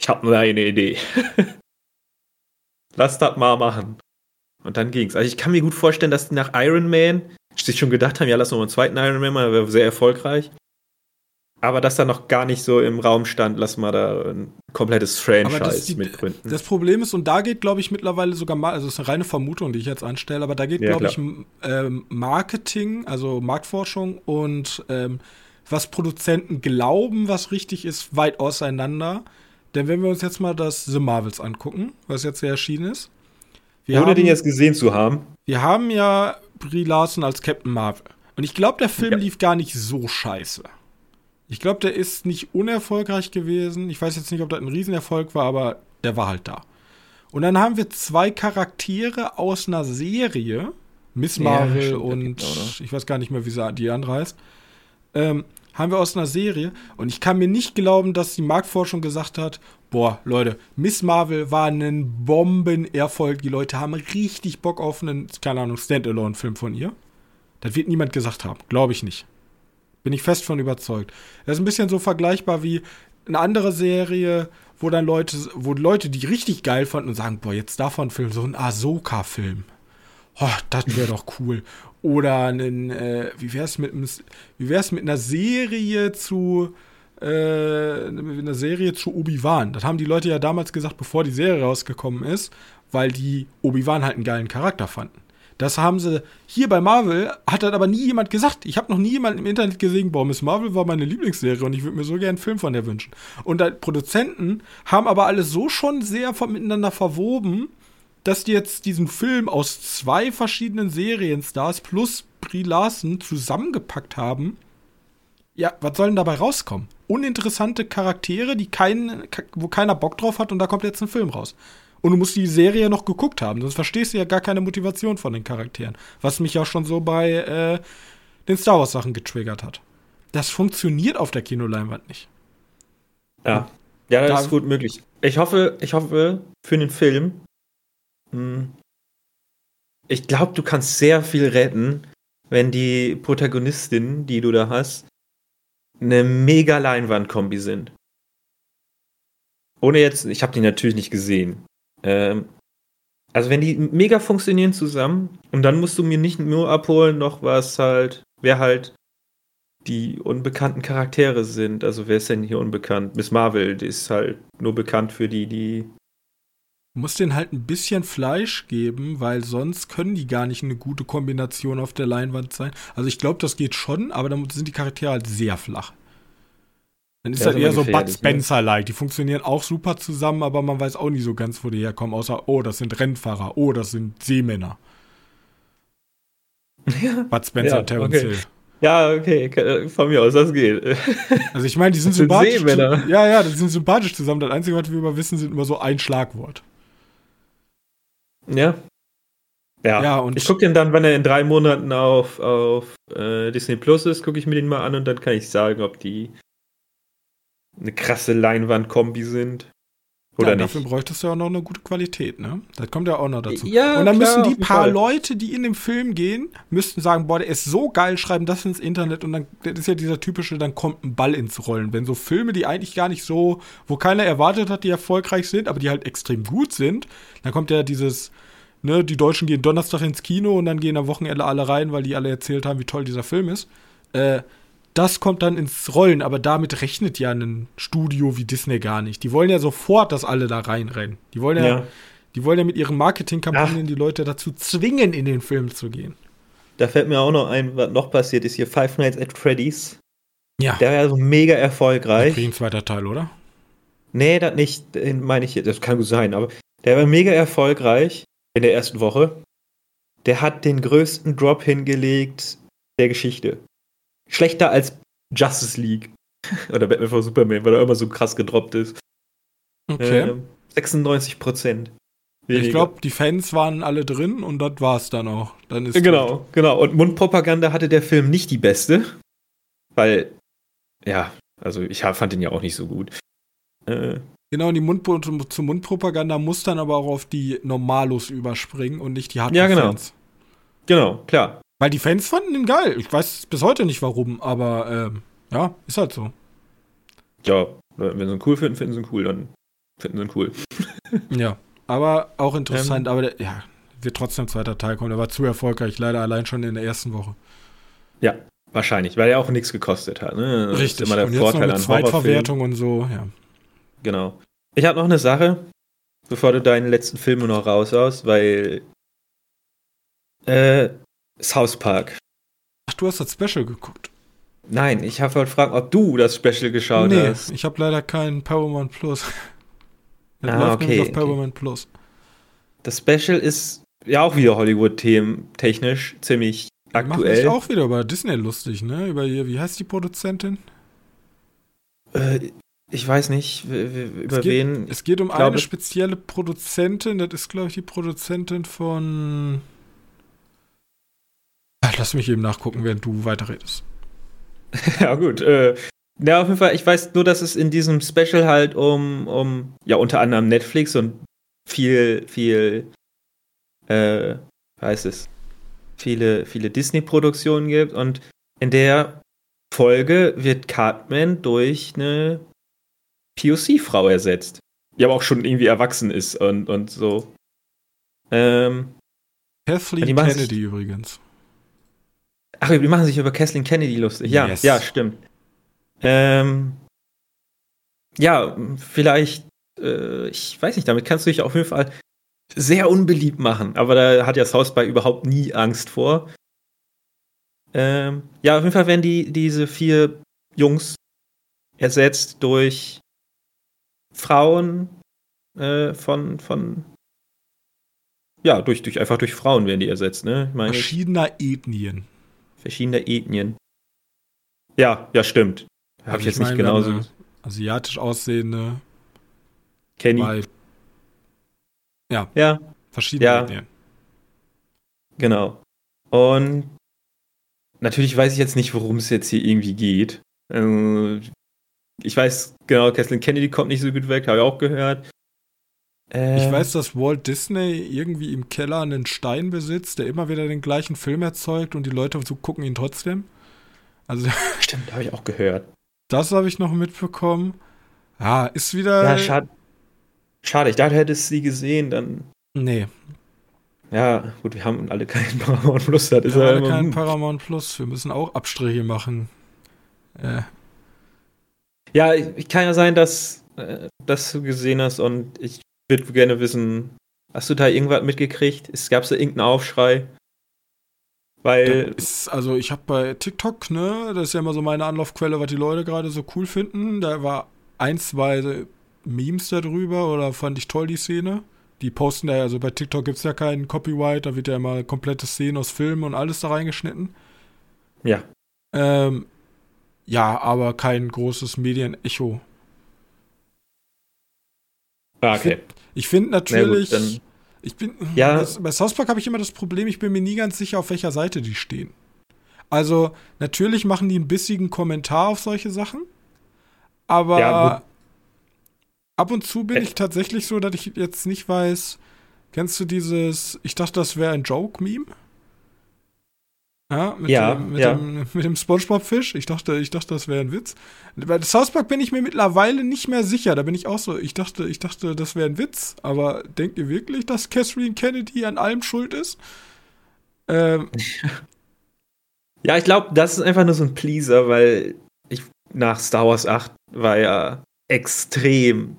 [SPEAKER 2] ich habe nur eine Idee. [laughs] Lass das mal machen. Und dann ging's. Also ich kann mir gut vorstellen, dass die nach Iron Man sich schon gedacht haben, ja, lass noch mal einen zweiten Iron Man mal, wäre sehr erfolgreich aber dass da noch gar nicht so im Raum stand, lass mal da ein komplettes Franchise die, mitgründen.
[SPEAKER 1] Das Problem ist, und da geht, glaube ich, mittlerweile sogar mal, also es ist eine reine Vermutung, die ich jetzt anstelle, aber da geht, ja, glaube ich, ähm, Marketing, also Marktforschung und ähm, was Produzenten glauben, was richtig ist, weit auseinander. Denn wenn wir uns jetzt mal das The Marvels angucken, was jetzt hier erschienen ist.
[SPEAKER 2] Ohne haben, den jetzt gesehen zu haben.
[SPEAKER 1] Wir haben ja Brie Larson als Captain Marvel. Und ich glaube, der Film ja. lief gar nicht so scheiße. Ich glaube, der ist nicht unerfolgreich gewesen. Ich weiß jetzt nicht, ob das ein Riesenerfolg war, aber der war halt da. Und dann haben wir zwei Charaktere aus einer Serie, Miss Marvel ja, und ich weiß gar nicht mehr, wie sie die andere heißt, ähm, haben wir aus einer Serie. Und ich kann mir nicht glauben, dass die Marktforschung gesagt hat, boah, Leute, Miss Marvel war ein Bombenerfolg. Die Leute haben richtig Bock auf einen, keine Ahnung, Standalone-Film von ihr. Das wird niemand gesagt haben. Glaube ich nicht. Bin ich fest von überzeugt. Das ist ein bisschen so vergleichbar wie eine andere Serie, wo dann Leute, wo Leute die richtig geil fanden und sagen, boah, jetzt davon Film, so ein Ahsoka-Film. Oh, das wäre doch cool. Oder einen, äh, wie wär's mit wie wär's mit einer Serie zu äh, eine Serie zu Obi-Wan. Das haben die Leute ja damals gesagt, bevor die Serie rausgekommen ist, weil die Obi-Wan halt einen geilen Charakter fanden. Das haben sie hier bei Marvel, hat das aber nie jemand gesagt. Ich habe noch nie jemanden im Internet gesehen, boah, Miss Marvel war meine Lieblingsserie und ich würde mir so gerne einen Film von der wünschen. Und Produzenten haben aber alles so schon sehr miteinander verwoben, dass die jetzt diesen Film aus zwei verschiedenen Serienstars plus Brie Larson zusammengepackt haben. Ja, was soll denn dabei rauskommen? Uninteressante Charaktere, die keinen, wo keiner Bock drauf hat und da kommt jetzt ein Film raus. Und du musst die Serie noch geguckt haben, sonst verstehst du ja gar keine Motivation von den Charakteren. Was mich ja schon so bei äh, den Star Wars Sachen getriggert hat. Das funktioniert auf der Kinoleinwand nicht.
[SPEAKER 2] Ja, ja, das da, ist gut möglich. Ich hoffe, ich hoffe für den Film. Hm, ich glaube, du kannst sehr viel retten, wenn die Protagonistin, die du da hast, eine mega Leinwandkombi sind. Ohne jetzt, ich habe die natürlich nicht gesehen, ähm, also wenn die mega funktionieren zusammen und dann musst du mir nicht nur abholen, noch was halt, wer halt die unbekannten Charaktere sind. Also wer ist denn hier unbekannt? Miss Marvel, die ist halt nur bekannt für die, die.
[SPEAKER 1] Du musst denen halt ein bisschen Fleisch geben, weil sonst können die gar nicht eine gute Kombination auf der Leinwand sein. Also ich glaube, das geht schon, aber dann sind die Charaktere halt sehr flach. Dann ist ja, das eher so Bud ne? Spencer-like. Die funktionieren auch super zusammen, aber man weiß auch nie so ganz, wo die herkommen, außer, oh, das sind Rennfahrer, oh, das sind Seemänner. [laughs] Ja. Bud Spencer, ja, Terence okay. Hill.
[SPEAKER 2] Ja, okay, von mir aus, das geht. [laughs]
[SPEAKER 1] Also ich meine, die sind das sympathisch. Sind. Ja, ja, die sind sympathisch zusammen. Das Einzige, was wir über wissen, sind immer so ein Schlagwort.
[SPEAKER 2] Ja. Ja, ja und ich gucke den dann, wenn er in drei Monaten auf, auf äh, Disney Plus ist, gucke ich mir den mal an und dann kann ich sagen, ob die eine krasse Leinwandkombi sind. Oder ja,
[SPEAKER 1] nicht? Dafür bräuchtest du ja auch noch eine gute Qualität, ne? Das kommt ja auch noch dazu. Ja, und dann klar, müssen die paar Fall. Leute, die in den Film gehen, müssten sagen, boah, der ist so geil, schreiben das ins Internet und dann, das ist ja dieser typische, dann kommt ein Ball ins Rollen. Wenn so Filme, die eigentlich gar nicht so, wo keiner erwartet hat, die erfolgreich sind, aber die halt extrem gut sind, dann kommt ja dieses, ne, die Deutschen gehen Donnerstag ins Kino und dann gehen am Wochenende alle rein, weil die alle erzählt haben, wie toll dieser Film ist. Äh, das kommt dann ins Rollen, aber damit rechnet ja ein Studio wie Disney gar nicht. Die wollen ja sofort, dass alle da reinrennen. Die wollen ja, ja. die wollen ja mit ihren Marketingkampagnen die Leute dazu zwingen, in den Film zu gehen.
[SPEAKER 2] Da fällt mir auch noch ein, was noch passiert ist hier, Five Nights at Freddy's. Ja. Der war ja so mega erfolgreich.
[SPEAKER 1] Das ein zweiter Teil, oder?
[SPEAKER 2] Nee, das nicht, meine ich, das kann gut sein, aber der war mega erfolgreich in der ersten Woche. Der hat den größten Drop hingelegt der Geschichte schlechter als Justice League. [laughs] Oder Batman vs. Superman, weil er immer so krass gedroppt ist. Okay. Äh, 96 Prozent.
[SPEAKER 1] Ich glaube, die Fans waren alle drin und das war's dann auch. Dann ist
[SPEAKER 2] genau, tot. genau. Und Mundpropaganda hatte der Film nicht die beste, weil, ja, also ich fand ihn ja auch nicht so gut.
[SPEAKER 1] Äh, genau, und die Mund zur Mundpropaganda muss dann aber auch auf die Normalos überspringen und nicht die
[SPEAKER 2] Hardcore-Fans. Ja, genau. Genau, klar.
[SPEAKER 1] Weil die Fans fanden ihn geil. Ich weiß bis heute nicht warum, aber ähm, ja, ist halt so.
[SPEAKER 2] Ja, wenn sie ihn cool finden, finden sie ihn cool, dann finden sie ihn cool. [laughs]
[SPEAKER 1] ja, aber auch interessant, ähm, aber der, ja, wird trotzdem zweiter Teil kommen. Der war zu erfolgreich, leider allein schon in der ersten Woche.
[SPEAKER 2] Ja, wahrscheinlich, weil er auch nichts gekostet hat. Ne?
[SPEAKER 1] Das Richtig. Ist immer der und Vorteil jetzt noch mit Zweitverwertung und so, ja.
[SPEAKER 2] Genau. Ich habe noch eine Sache, bevor du deinen letzten Film noch raushaust, weil äh, South Park.
[SPEAKER 1] Ach, du hast das Special geguckt.
[SPEAKER 2] Nein, ich habe halt gefragt, ob du das Special geschaut nee, hast.
[SPEAKER 1] ich habe leider keinen Powerman Plus. [laughs]
[SPEAKER 2] Das ah, läuft okay, auf Powerman okay. Plus. Das Special ist ja auch wieder Hollywood-Themen technisch ziemlich aktuell. Macht
[SPEAKER 1] auch wieder über Disney lustig, ne? Über hier, wie heißt die Produzentin?
[SPEAKER 2] Äh, ich weiß nicht, über
[SPEAKER 1] es geht,
[SPEAKER 2] wen.
[SPEAKER 1] Es geht um eine spezielle Produzentin, das ist, glaube ich, die Produzentin von Lass mich eben nachgucken, während du weiterredest. [laughs]
[SPEAKER 2] ja, gut. Äh, ja, auf jeden Fall, ich weiß nur, dass es in diesem Special halt um, um ja, unter anderem Netflix und viel, viel, äh, heißt es, viele, viele Disney-Produktionen gibt und in der Folge wird Cartman durch eine POC-Frau ersetzt. Die aber auch schon irgendwie erwachsen ist und, und so. Ähm,
[SPEAKER 1] Kathleen Kennedy übrigens.
[SPEAKER 2] Ach, die machen sich über Kathleen Kennedy lustig. Ja, yes. ja, stimmt. Ähm, ja, vielleicht, äh, ich weiß nicht, damit kannst du dich auf jeden Fall sehr unbeliebt machen. Aber da hat ja South Park überhaupt nie Angst vor. Ähm, ja, auf jeden Fall werden die, diese vier Jungs ersetzt durch Frauen äh, von, von ja, durch, durch, einfach durch Frauen werden die ersetzt, ne?
[SPEAKER 1] Ich meine, verschiedener Ethnien.
[SPEAKER 2] Verschiedener Ethnien. Ja, ja, stimmt. Habe also ich jetzt ich nicht genauso.
[SPEAKER 1] Asiatisch aussehende.
[SPEAKER 2] Kenny. Bei,
[SPEAKER 1] ja.
[SPEAKER 2] Ja.
[SPEAKER 1] Verschiedene ja. Ethnien.
[SPEAKER 2] Genau. Und natürlich weiß ich jetzt nicht, worum es jetzt hier irgendwie geht. Ähm, ich weiß genau, Kathleen Kennedy kommt nicht so gut weg, habe ich auch gehört.
[SPEAKER 1] Ich weiß, dass Walt Disney irgendwie im Keller einen Stein besitzt, der immer wieder den gleichen Film erzeugt und die Leute so gucken ihn trotzdem. Also, [laughs]
[SPEAKER 2] Stimmt, habe ich auch gehört.
[SPEAKER 1] Das habe ich noch mitbekommen. Ah, ist wieder.
[SPEAKER 2] Ja, schade. Schade, ich dachte, hättest du sie gesehen, dann.
[SPEAKER 1] Nee.
[SPEAKER 2] Ja, gut, wir haben alle keinen [laughs] Paramount Plus.
[SPEAKER 1] Das ist wir haben alle keinen Paramount Plus. Wir müssen auch Abstriche machen.
[SPEAKER 2] Äh. Ja, ich, kann ja sein, dass, äh, dass du gesehen hast und ich würde gerne wissen, hast du da irgendwas mitgekriegt? Gab es da irgendeinen Aufschrei?
[SPEAKER 1] Weil. Ist, also ich habe bei TikTok, ne, das ist ja immer so meine Anlaufquelle, was die Leute gerade so cool finden. Da war ein, zwei Memes darüber oder fand ich toll die Szene. Die posten da, also bei TikTok gibt es ja keinen Copyright, da wird ja immer komplette Szenen aus Filmen und alles da reingeschnitten.
[SPEAKER 2] Ja.
[SPEAKER 1] Ähm, ja, aber kein großes Medienecho.
[SPEAKER 2] Ah, okay.
[SPEAKER 1] Ich finde find natürlich, ja, gut, ich bin,
[SPEAKER 2] ja.
[SPEAKER 1] das, bei South Park habe ich immer das Problem, ich bin mir nie ganz sicher, auf welcher Seite die stehen. Also, natürlich machen die einen bissigen Kommentar auf solche Sachen, aber ja, ab und zu bin ich tatsächlich so, dass ich jetzt nicht weiß, kennst du dieses, ich dachte, das wäre ein Joke-Meme? Ja, mit,
[SPEAKER 2] ja,
[SPEAKER 1] dem, mit,
[SPEAKER 2] ja.
[SPEAKER 1] Dem, mit dem Spongebob-Fisch. Ich dachte, ich dachte, das wäre ein Witz. Bei South Park bin ich mir mittlerweile nicht mehr sicher. Da bin ich auch so. Ich dachte, ich dachte, das wäre ein Witz. Aber denkt ihr wirklich, dass Catherine Kennedy an allem schuld ist?
[SPEAKER 2] Ähm. [laughs] ja, ich glaube, das ist einfach nur so ein Pleaser, weil ich nach Star Wars 8 war ja extrem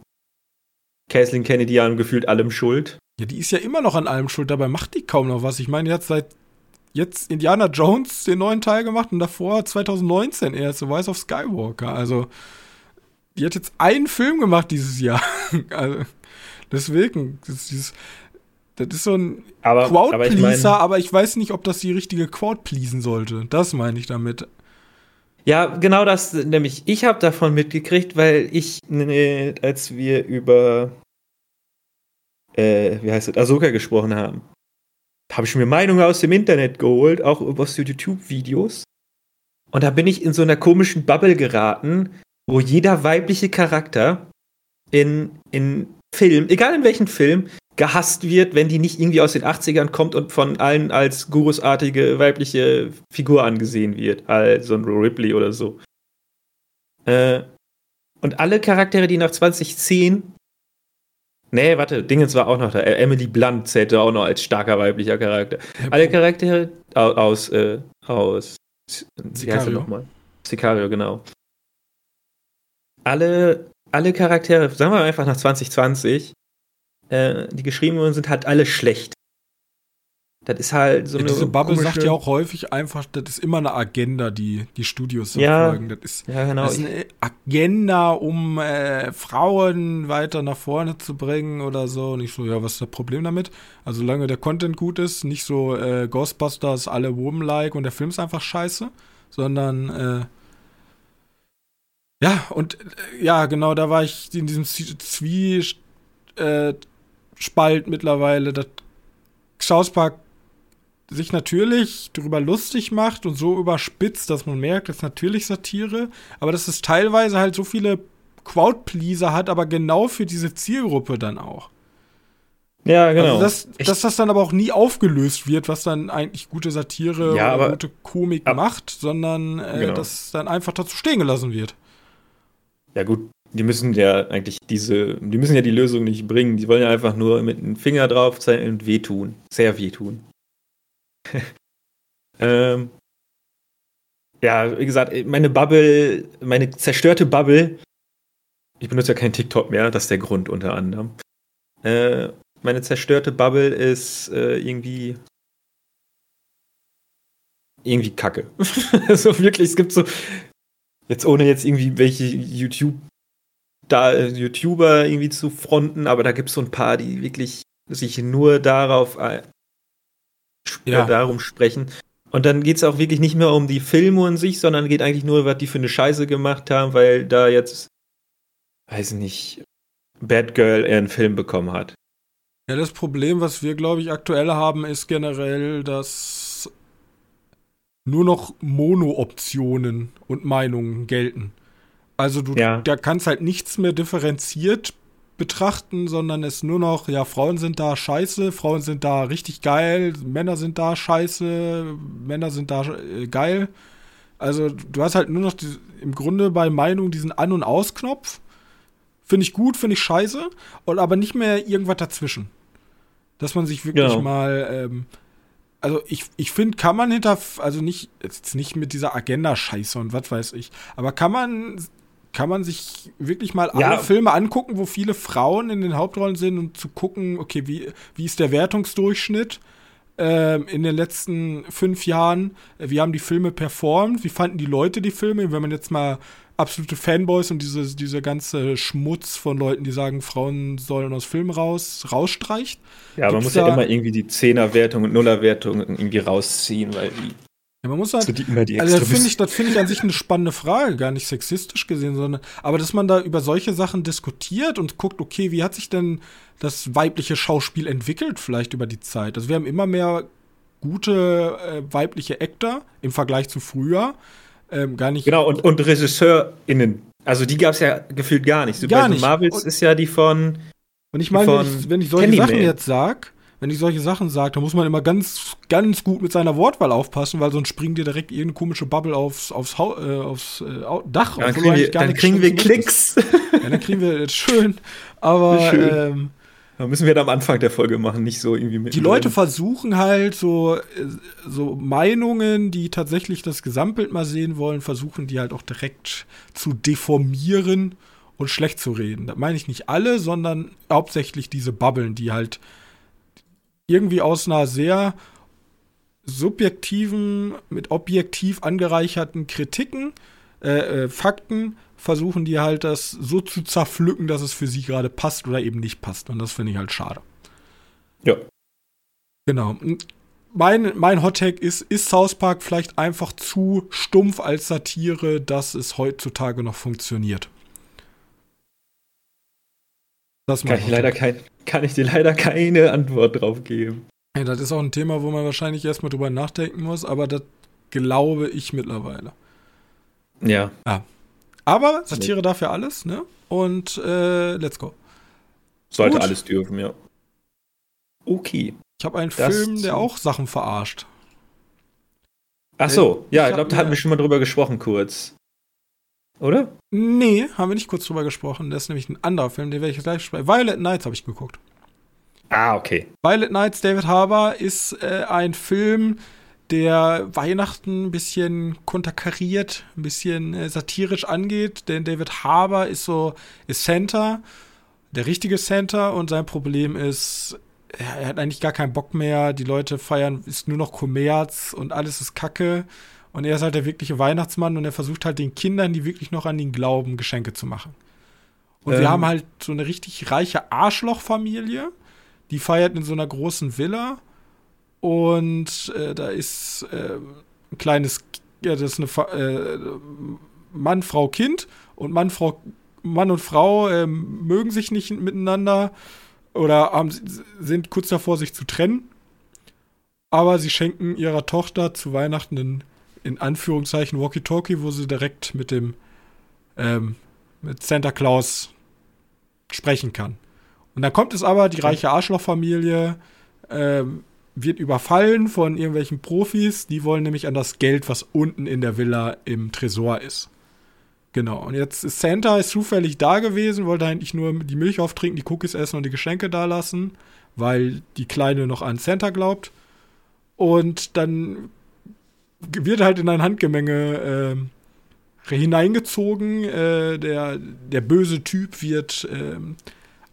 [SPEAKER 2] Kathleen Kennedy an gefühlt allem schuld.
[SPEAKER 1] Ja, die ist ja immer noch an allem schuld, dabei macht die kaum noch was. Ich meine, die hat seit jetzt Indiana Jones den neuen Teil gemacht und davor 2019 erst The Rise of Skywalker. Also, die hat jetzt einen Film gemacht dieses Jahr. [laughs] also, deswegen, das, dieses, das ist so ein Crowd-Pleaser, aber, ich mein, aber ich weiß nicht, ob das die richtige Crowd pleasen sollte. Das meine ich damit.
[SPEAKER 2] Ja, genau das, nämlich ich habe davon mitgekriegt, weil ich, ne, als wir über, äh, wie heißt es, Ahsoka gesprochen haben, habe ich mir Meinungen aus dem Internet geholt, auch aus YouTube-Videos. Und da bin ich in so einer komischen Bubble geraten, wo jeder weibliche Charakter in, in Film, egal in welchem Film, gehasst wird, wenn die nicht irgendwie aus den 80ern kommt und von allen als gurusartige weibliche Figur angesehen wird. Also ein Ripley oder so. Äh, und alle Charaktere, die nach 2010 Nee, warte, Dingens war auch noch da. Äh, Emily Blunt zählte auch noch als starker weiblicher Charakter. Alle Charaktere aus, äh, aus
[SPEAKER 1] Sicario.
[SPEAKER 2] nochmal? Sicario, genau. Alle, alle Charaktere, sagen wir einfach nach 2020, äh, die geschrieben wurden, sind halt alle schlecht. Das ist halt so
[SPEAKER 1] ja, eine. Diese Bubble sagt ja auch häufig einfach, das ist immer eine Agenda, die die Studios
[SPEAKER 2] verfolgen.
[SPEAKER 1] Ja, das ist,
[SPEAKER 2] ja, genau.
[SPEAKER 1] das ist eine Agenda, um äh, Frauen weiter nach vorne zu bringen oder so. Und ich so, ja, was ist das Problem damit? Also, solange der Content gut ist, nicht so äh, Ghostbusters, alle Woman-like und der Film ist einfach scheiße, sondern. Äh, ja, und äh, ja, genau, da war ich in diesem Zwiespalt mittlerweile, dass South Park sich natürlich darüber lustig macht und so überspitzt, dass man merkt, das ist natürlich Satire, aber dass es teilweise halt so viele Crowdpleaser hat, aber genau für diese Zielgruppe dann auch.
[SPEAKER 2] Ja, genau.
[SPEAKER 1] Also das, dass das dann aber auch nie aufgelöst wird, was dann eigentlich gute Satire
[SPEAKER 2] ja, oder
[SPEAKER 1] gute Komik ab, macht, sondern äh, genau. dass dann einfach dazu stehen gelassen wird.
[SPEAKER 2] Ja, gut, die müssen ja eigentlich diese, die müssen ja die Lösung nicht bringen. Die wollen ja einfach nur mit dem Finger drauf zeigen und wehtun. Sehr wehtun. [laughs] ähm, ja, wie gesagt, meine Bubble, meine zerstörte Bubble Ich benutze ja kein TikTok mehr, das ist der Grund unter anderem. Äh, meine zerstörte Bubble ist äh, irgendwie irgendwie kacke. [laughs] also wirklich, es gibt so, jetzt ohne jetzt irgendwie welche YouTube, da, YouTuber irgendwie zu fronten, aber da gibt es so ein paar, die wirklich sich nur darauf ja. darum sprechen. Und dann geht es auch wirklich nicht mehr um die Filme an sich, sondern geht eigentlich nur, was die für eine Scheiße gemacht haben, weil da jetzt, weiß nicht, Bad Girl einen Film bekommen hat.
[SPEAKER 1] Ja, das Problem, was wir, glaube ich, aktuell haben, ist generell, dass nur noch Mono-Optionen und Meinungen gelten. Also du ja. da kannst halt nichts mehr differenziert betrachten, sondern es nur noch, ja, Frauen sind da scheiße, Frauen sind da richtig geil, Männer sind da scheiße, Männer sind da äh, geil. Also du hast halt nur noch die, im Grunde bei Meinung diesen An- und Ausknopf. Finde ich gut, finde ich scheiße, und aber nicht mehr irgendwas dazwischen. Dass man sich wirklich genau. mal ähm, also ich, ich finde, kann man hinter, also nicht, jetzt nicht mit dieser Agenda-Scheiße und was weiß ich, aber kann man, kann man sich wirklich mal ja. alle Filme angucken, wo viele Frauen in den Hauptrollen sind und zu gucken, okay, wie, wie ist der Wertungsdurchschnitt? Ähm, in den letzten fünf Jahren, wie haben die Filme performt, wie fanden die Leute die Filme, wenn man jetzt mal absolute Fanboys und diese, diese ganze Schmutz von Leuten, die sagen, Frauen sollen aus Filmen raus, rausstreicht.
[SPEAKER 2] Ja, man muss ja immer irgendwie die Zehner-Wertung und Nuller-Wertung irgendwie rausziehen, weil die.
[SPEAKER 1] Ja, man muss halt, die, immer die also das finde ich, das finde ich an sich eine spannende Frage, gar nicht sexistisch gesehen, sondern, aber dass man da über solche Sachen diskutiert und guckt, okay, wie hat sich denn das weibliche Schauspiel entwickelt, vielleicht über die Zeit? Also wir haben immer mehr gute äh, weibliche Actor im Vergleich zu früher. Ähm, gar nicht.
[SPEAKER 2] Genau, und, und RegisseurInnen. Also die gab es ja gefühlt gar nicht. So
[SPEAKER 1] gar nicht.
[SPEAKER 2] Marvels und, ist ja die von.
[SPEAKER 1] Und ich meine, wenn ich, wenn ich solche Candyman. Sachen jetzt sag, wenn ich solche Sachen sage, dann muss man immer ganz, ganz gut mit seiner Wortwahl aufpassen, weil sonst springt dir direkt irgendeine komische Bubble aufs, aufs, Hau äh, aufs äh, Dach. [laughs]
[SPEAKER 2] Ja, dann kriegen wir, dann kriegen wir Klicks.
[SPEAKER 1] Ja, dann kriegen wir schön. Aber schön. Ähm,
[SPEAKER 2] da müssen wir da am Anfang der Folge machen, nicht so irgendwie mit.
[SPEAKER 1] Die Leute versuchen halt so, so Meinungen, die tatsächlich das Gesamtbild mal sehen wollen, versuchen die halt auch direkt zu deformieren und schlecht zu reden. Das meine ich nicht alle, sondern hauptsächlich diese Bubbeln, die halt irgendwie aus einer sehr subjektiven, mit objektiv angereicherten Kritiken, äh, äh, Fakten versuchen die halt das so zu zerpflücken, dass es für sie gerade passt oder eben nicht passt. Und das finde ich halt schade.
[SPEAKER 2] Ja.
[SPEAKER 1] Genau. Mein, mein Hot Take ist, ist South Park vielleicht einfach zu stumpf als Satire, dass es heutzutage noch funktioniert?
[SPEAKER 2] Das kann, ich leider kein, kann ich dir leider keine Antwort drauf geben.
[SPEAKER 1] Ja, das ist auch ein Thema, wo man wahrscheinlich erstmal drüber nachdenken muss, aber das glaube ich mittlerweile.
[SPEAKER 2] Ja.
[SPEAKER 1] Ja, aber Satire nee. dafür alles, ne? Und äh, let's go.
[SPEAKER 2] Sollte Gut. alles dürfen, ja. Okay.
[SPEAKER 1] Ich habe einen das Film, der auch Sachen verarscht.
[SPEAKER 2] Ach so, ja, ich, ich glaube, da hatten wir schon mal drüber gesprochen kurz. Oder?
[SPEAKER 1] Nee, haben wir nicht kurz drüber gesprochen. Das ist nämlich ein anderer Film, den werde ich gleich sprechen. Violet Nights habe ich geguckt.
[SPEAKER 2] Ah, okay.
[SPEAKER 1] Violet Nights, David Harbour, ist äh, ein Film, der Weihnachten ein bisschen konterkariert, ein bisschen äh, satirisch angeht, denn David Harbour ist so, ist Santa, der richtige Santa und sein Problem ist, er hat eigentlich gar keinen Bock mehr, die Leute feiern, ist nur noch Kommerz und alles ist Kacke und er ist halt der wirkliche Weihnachtsmann und er versucht halt den Kindern, die wirklich noch an ihn glauben, Geschenke zu machen. Und ähm. wir haben halt so eine richtig reiche Arschlochfamilie, die feiert in so einer großen Villa und äh, da ist äh, ein kleines, ja, das ist eine äh, Mann, Frau, Kind. Und Mann, Frau, Mann und Frau ähm, mögen sich nicht miteinander oder haben, sind kurz davor, sich zu trennen. Aber sie schenken ihrer Tochter zu Weihnachten einen, in Anführungszeichen Walkie-Talkie, wo sie direkt mit dem ähm, mit Santa Claus sprechen kann. Und dann kommt es aber, die reiche Arschlochfamilie ähm, wird überfallen von irgendwelchen Profis. Die wollen nämlich an das Geld, was unten in der Villa im Tresor ist. Genau. Und jetzt ist Santa ist zufällig da gewesen, wollte eigentlich nur die Milch auftrinken, die Cookies essen und die Geschenke da lassen, weil die Kleine noch an Santa glaubt. Und dann wird halt in ein Handgemenge, äh, hineingezogen. Äh, der, der böse Typ wird äh,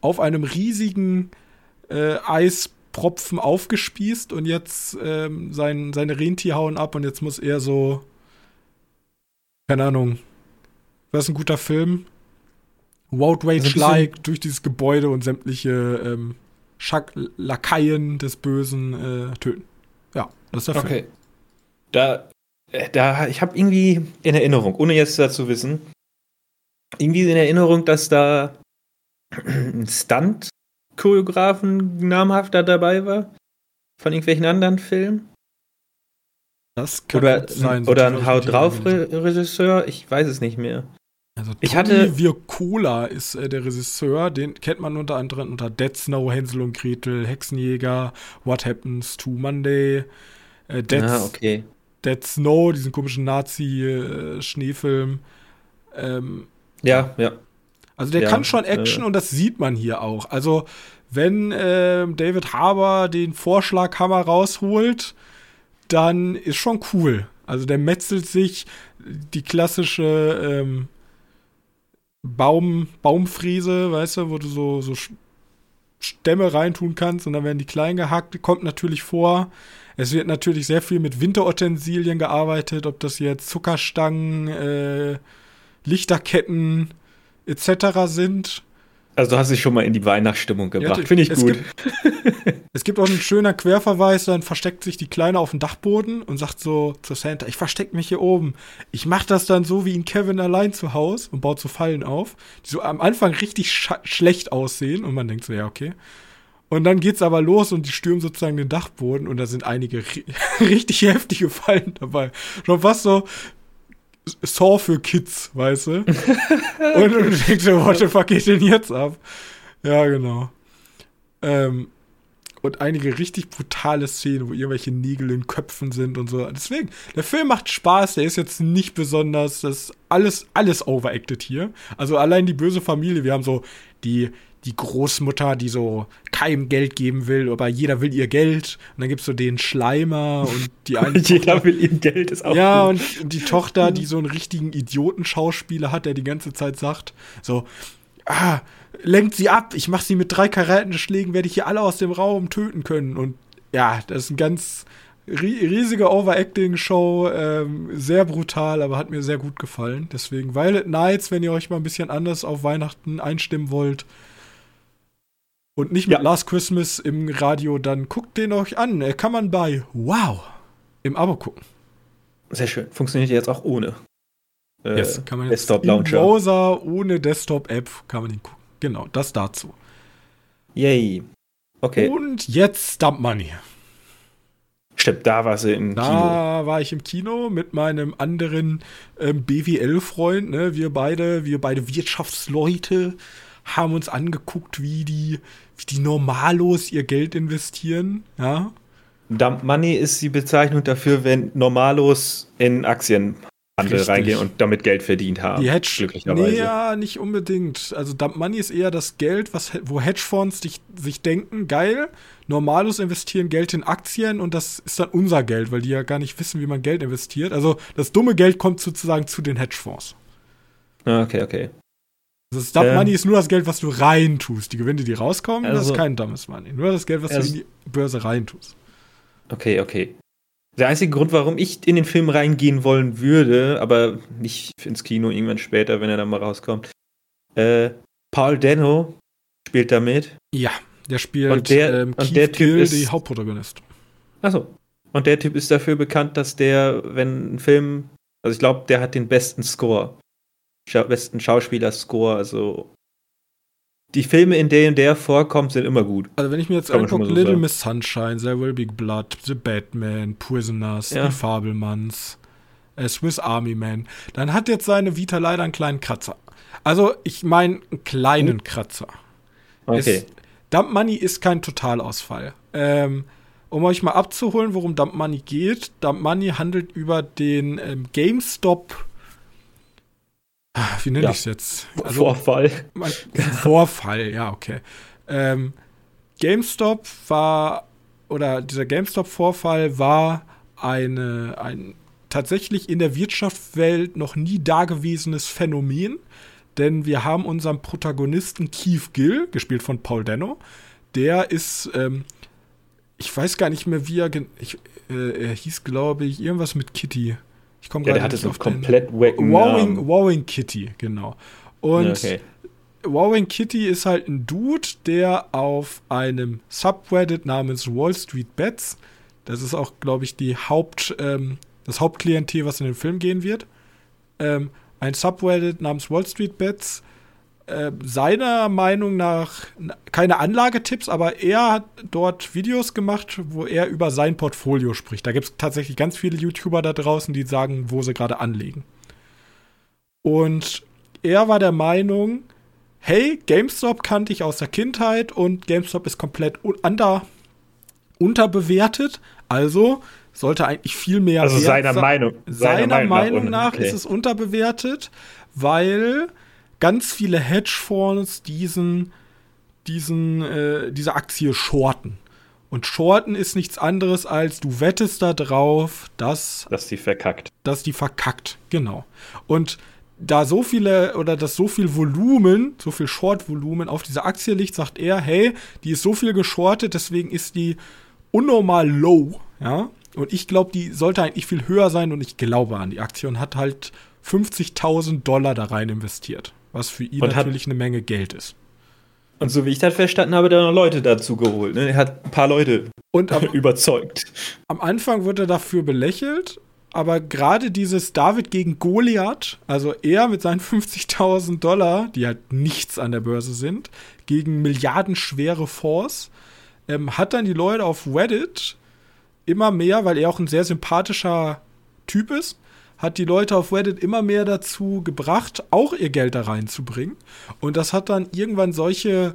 [SPEAKER 1] auf einem riesigen äh, Eispropfen aufgespießt und jetzt ähm, sein, seine Rentier hauen ab und jetzt muss er so, keine Ahnung, was ist ein guter Film? Outrage-like also durch dieses Gebäude und sämtliche ähm, Lakaien des Bösen äh, töten. Ja, das ist der
[SPEAKER 2] okay. Film. Da, äh, da, ich habe irgendwie in Erinnerung, ohne jetzt dazu wissen, irgendwie in Erinnerung, dass da ein Stunt-Choreografen namhafter dabei war. Von irgendwelchen anderen Filmen.
[SPEAKER 1] Das kann
[SPEAKER 2] oder, sein. Oder ein Haut drauf Regisseur, ich weiß es nicht mehr.
[SPEAKER 1] Also ich hatte Virkola ist äh, der Regisseur, den kennt man unter anderem unter Dead Snow, Hänsel und Gretel, Hexenjäger, What Happens to Monday,
[SPEAKER 2] äh, Dead, ah, okay.
[SPEAKER 1] Dead Snow, diesen komischen Nazi-Schneefilm. Äh, ähm,
[SPEAKER 2] ja, ja.
[SPEAKER 1] Also der
[SPEAKER 2] ja,
[SPEAKER 1] kann schon Action äh, und das sieht man hier auch. Also wenn äh, David Harbour den Vorschlaghammer rausholt, dann ist schon cool. Also der metzelt sich die klassische ähm, Baum, Baumfriese, weißt du, wo du so, so Stämme reintun kannst und dann werden die klein gehackt. Kommt natürlich vor. Es wird natürlich sehr viel mit Winterutensilien gearbeitet, ob das jetzt Zuckerstangen, äh, Lichterketten etc. sind.
[SPEAKER 2] Also du hast dich schon mal in die Weihnachtsstimmung gebracht. Ja, Finde ich gut.
[SPEAKER 1] Gibt, [laughs] es gibt auch einen schönen Querverweis, dann versteckt sich die Kleine auf dem Dachboden und sagt so zu Santa, ich verstecke mich hier oben. Ich mache das dann so wie in Kevin allein zu Hause und baut so Fallen auf, die so am Anfang richtig sch schlecht aussehen und man denkt so, ja, okay. Und dann geht's aber los und die stürmen sozusagen den Dachboden und da sind einige [laughs] richtig heftige Fallen dabei. Schon fast so, Saw für Kids, weißt du? [laughs] und, du denkst dir, what the fuck geht denn jetzt ab? Ja, genau. Ähm, und einige richtig brutale Szenen, wo irgendwelche Nägel in Köpfen sind und so. Deswegen, der Film macht Spaß, der ist jetzt nicht besonders, das ist alles, alles overacted hier. Also allein die böse Familie, wir haben so die, die Großmutter, die so keinem Geld geben will, aber jeder will ihr Geld. Und dann gibt's so den Schleimer und die [laughs]
[SPEAKER 2] eine. jeder Tochter, will ihr Geld, ist auch.
[SPEAKER 1] Ja, gut. und die Tochter, die so einen richtigen Idiotenschauspieler hat, der die ganze Zeit sagt, so, ah, lenkt sie ab, ich mach sie mit drei Karatenschlägen, werde ich hier alle aus dem Raum töten können. Und ja, das ist ein ganz riesige Overacting-Show, ähm, sehr brutal, aber hat mir sehr gut gefallen. Deswegen Violet Nights, wenn ihr euch mal ein bisschen anders auf Weihnachten einstimmen wollt, und nicht mit ja. Last Christmas im Radio, dann guckt den euch an. Äh, kann man bei Wow im Abo gucken.
[SPEAKER 2] Sehr schön. Funktioniert jetzt auch ohne.
[SPEAKER 1] Äh, yes, kann man jetzt Desktop Launcher. Im Browser ohne Desktop-App kann man den gucken. Genau, das dazu.
[SPEAKER 2] Yay. Okay.
[SPEAKER 1] Und jetzt Dump Money.
[SPEAKER 2] Stimmt, da war sie im
[SPEAKER 1] da Kino. Da war ich im Kino mit meinem anderen ähm, BWL-Freund. Ne? Wir beide, wir beide Wirtschaftsleute haben uns angeguckt, wie die, wie die Normalos ihr Geld investieren, ja.
[SPEAKER 2] Dump Money ist die Bezeichnung dafür, wenn Normalos in Aktienhandel reingehen und damit Geld verdient haben.
[SPEAKER 1] Die Hedge, glücklicherweise. Nee, ja, nicht unbedingt. Also Dump Money ist eher das Geld, was, wo Hedgefonds sich, sich denken, geil, Normalos investieren Geld in Aktien und das ist dann unser Geld, weil die ja gar nicht wissen, wie man Geld investiert. Also das dumme Geld kommt sozusagen zu den Hedgefonds.
[SPEAKER 2] Ah, okay, okay.
[SPEAKER 1] Also Dump ähm, Money ist nur das Geld, was du reintust. Die Gewinne, die rauskommen, also, das ist also kein dummes Money. Nur das Geld, was also, du in die Börse reintust.
[SPEAKER 2] Okay, okay. Der einzige Grund, warum ich in den Film reingehen wollen würde, aber nicht ins Kino irgendwann später, wenn er dann mal rauskommt. Äh, Paul Dano spielt da mit.
[SPEAKER 1] Ja, der spielt
[SPEAKER 2] und der, ähm, und der Typ ist,
[SPEAKER 1] die Hauptprotagonist.
[SPEAKER 2] Achso. Und der Typ ist dafür bekannt, dass der, wenn ein Film, also ich glaube, der hat den besten Score Scha besten Schauspieler-Score. Also die Filme, in denen der vorkommt, sind immer gut.
[SPEAKER 1] Also wenn ich mir jetzt angucke, so Little Miss Sunshine, There Will Be Blood, The Batman, Prisoners, ja. Die Fabelmanns, äh, Swiss Army Man, dann hat jetzt seine Vita leider einen kleinen Kratzer. Also ich meine einen kleinen oh. Kratzer.
[SPEAKER 2] Okay. Es,
[SPEAKER 1] Dump Money ist kein Totalausfall. Ähm, um euch mal abzuholen, worum Dump Money geht. Dump Money handelt über den ähm, GameStop wie nenne ja. ich es jetzt?
[SPEAKER 2] Also, Vorfall.
[SPEAKER 1] Vorfall, ja, okay. Ähm, GameStop war, oder dieser GameStop-Vorfall war eine, ein tatsächlich in der Wirtschaftswelt noch nie dagewesenes Phänomen, denn wir haben unseren Protagonisten Keith Gill, gespielt von Paul Dano, der ist, ähm, ich weiß gar nicht mehr, wie er, ich, äh, er hieß, glaube ich, irgendwas mit Kitty. Ich komme
[SPEAKER 2] ja, gerade nicht auf komplett
[SPEAKER 1] den, Wowing, Wowing Kitty, genau. Und okay. Wowing Kitty ist halt ein Dude, der auf einem Subreddit namens Wall Street Bets, das ist auch, glaube ich, die Haupt, ähm, das Hauptklientel, was in den Film gehen wird, ähm, ein Subreddit namens Wall Street Bets, äh, seiner Meinung nach keine Anlagetipps, aber er hat dort Videos gemacht, wo er über sein Portfolio spricht. Da gibt es tatsächlich ganz viele YouTuber da draußen, die sagen, wo sie gerade anlegen. Und er war der Meinung, hey, GameStop kannte ich aus der Kindheit und GameStop ist komplett under, unterbewertet. Also sollte eigentlich viel mehr.
[SPEAKER 2] Also seiner Meinung.
[SPEAKER 1] Seiner, seiner Meinung nach, nach okay. ist es unterbewertet, weil ganz viele Hedgefonds diesen, diesen, äh, diese Aktie shorten. Und shorten ist nichts anderes als du wettest da drauf, dass.
[SPEAKER 2] Dass die verkackt.
[SPEAKER 1] Dass die verkackt, genau. Und da so viele oder dass so viel Volumen, so viel Short-Volumen auf diese Aktie liegt, sagt er, hey, die ist so viel geschortet, deswegen ist die unnormal low, ja. Und ich glaube, die sollte eigentlich viel höher sein und ich glaube an die Aktie und hat halt 50.000 Dollar da rein investiert, was für ihn und natürlich eine Menge Geld ist.
[SPEAKER 2] Und so wie ich das verstanden habe, da noch Leute dazu geholt. Ne? Er hat ein paar Leute
[SPEAKER 1] und
[SPEAKER 2] am, [laughs] überzeugt.
[SPEAKER 1] Am Anfang wird er dafür belächelt aber gerade dieses David gegen Goliath, also er mit seinen [laughs] 50.000 Dollar, die halt nichts an der Börse sind, gegen milliardenschwere Fonds, ähm, hat dann die Leute auf Reddit immer mehr, weil er auch ein sehr sympathischer Typ ist, hat die Leute auf Reddit immer mehr dazu gebracht, auch ihr Geld da reinzubringen. Und das hat dann irgendwann solche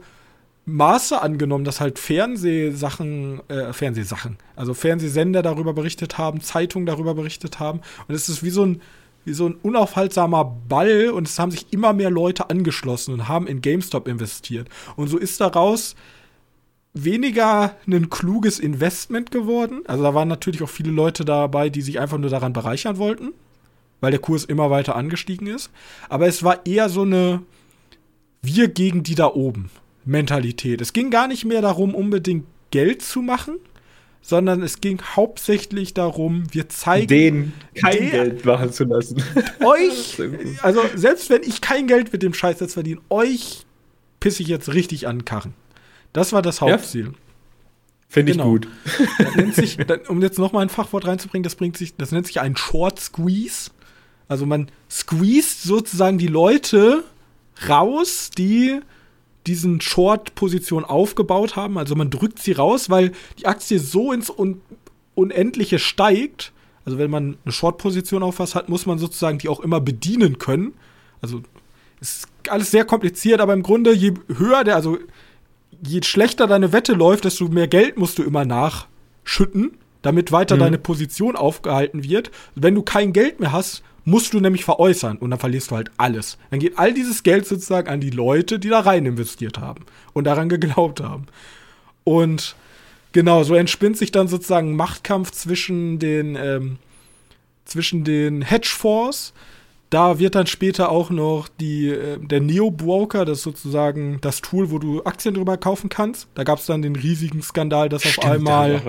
[SPEAKER 1] Maße angenommen, dass halt Fernsehsachen, äh, Fernsehsachen, also Fernsehsender darüber berichtet haben, Zeitungen darüber berichtet haben. Und es ist wie so ein, wie so ein unaufhaltsamer Ball und es haben sich immer mehr Leute angeschlossen und haben in GameStop investiert. Und so ist daraus weniger ein kluges Investment geworden. Also da waren natürlich auch viele Leute dabei, die sich einfach nur daran bereichern wollten, weil der Kurs immer weiter angestiegen ist. Aber es war eher so eine Wir gegen die da oben. Mentalität. Es ging gar nicht mehr darum, unbedingt Geld zu machen, sondern es ging hauptsächlich darum, wir zeigen
[SPEAKER 2] den kein der, Geld machen zu lassen. [laughs]
[SPEAKER 1] Euch, also selbst wenn ich kein Geld mit dem Scheiß jetzt verdiene, euch pisse ich jetzt richtig an Karren. Das war das Hauptziel. Ja.
[SPEAKER 2] Finde ich genau. gut.
[SPEAKER 1] Sich, um jetzt noch mal ein Fachwort reinzubringen, das bringt sich, das nennt sich ein Short Squeeze. Also man squeezed sozusagen die Leute raus, die diesen Short-Position aufgebaut haben. Also man drückt sie raus, weil die Aktie so ins Un Unendliche steigt. Also wenn man eine Short-Position auf was hat, muss man sozusagen die auch immer bedienen können. Also ist alles sehr kompliziert, aber im Grunde, je höher der, also je schlechter deine Wette läuft, desto mehr Geld musst du immer nachschütten, damit weiter mhm. deine Position aufgehalten wird. Wenn du kein Geld mehr hast, musst du nämlich veräußern und dann verlierst du halt alles. Dann geht all dieses Geld sozusagen an die Leute, die da rein investiert haben und daran geglaubt haben. Und genau, so entspinnt sich dann sozusagen ein Machtkampf zwischen den, ähm, zwischen den Hedgefonds, da wird dann später auch noch die, äh, der Neo-Broker, das ist sozusagen das Tool, wo du Aktien drüber kaufen kannst. Da gab es dann den riesigen Skandal, dass Stimmt, auf einmal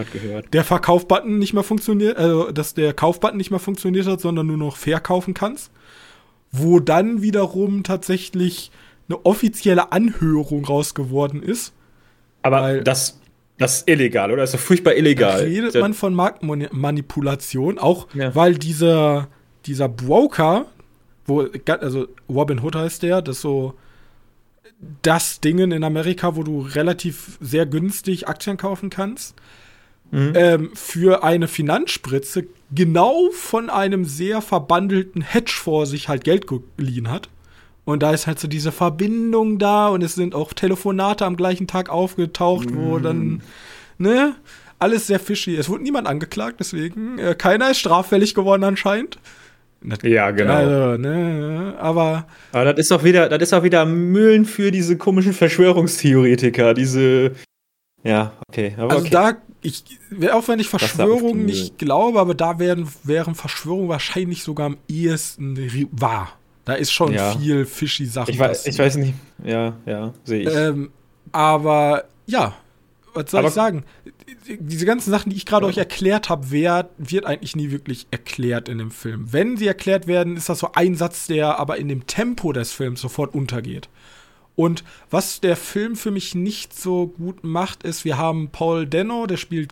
[SPEAKER 1] der Verkaufbutton nicht mehr funktioniert, also dass der Kaufbutton nicht mehr funktioniert hat, sondern nur noch verkaufen kannst. Wo dann wiederum tatsächlich eine offizielle Anhörung rausgeworden ist.
[SPEAKER 2] Aber das, das ist illegal, oder? Das ist doch furchtbar illegal.
[SPEAKER 1] Da redet man von Marktmanipulation, auch ja. weil dieser, dieser Broker, wo, also Robin Hood heißt der, das ist so das Ding in Amerika, wo du relativ sehr günstig Aktien kaufen kannst. Mhm. Ähm, für eine Finanzspritze genau von einem sehr verbandelten Hedgefonds sich halt Geld geliehen hat. Und da ist halt so diese Verbindung da und es sind auch Telefonate am gleichen Tag aufgetaucht, mhm. wo dann, ne, alles sehr fishy. Es wurde niemand angeklagt, deswegen äh, keiner ist straffällig geworden anscheinend.
[SPEAKER 2] Ja, genau. Also,
[SPEAKER 1] ne, aber.
[SPEAKER 2] Aber das ist auch wieder, das ist auch wieder Mühlen für diese komischen Verschwörungstheoretiker, diese, Ja, okay.
[SPEAKER 1] Also okay. da, ich, auch wenn ich Verschwörungen nicht glaube, aber da wären, wären Verschwörungen wahrscheinlich sogar am ehesten wahr. Da ist schon ja. viel fishy Sachen.
[SPEAKER 2] Ich weiß, ich weiß nicht. Ja, ja, sehe ich.
[SPEAKER 1] Ähm, aber ja, was soll aber ich sagen? Diese ganzen Sachen, die ich gerade ja. euch erklärt habe, wird eigentlich nie wirklich erklärt in dem Film. Wenn sie erklärt werden, ist das so ein Satz, der aber in dem Tempo des Films sofort untergeht. Und was der Film für mich nicht so gut macht, ist, wir haben Paul Denno, der spielt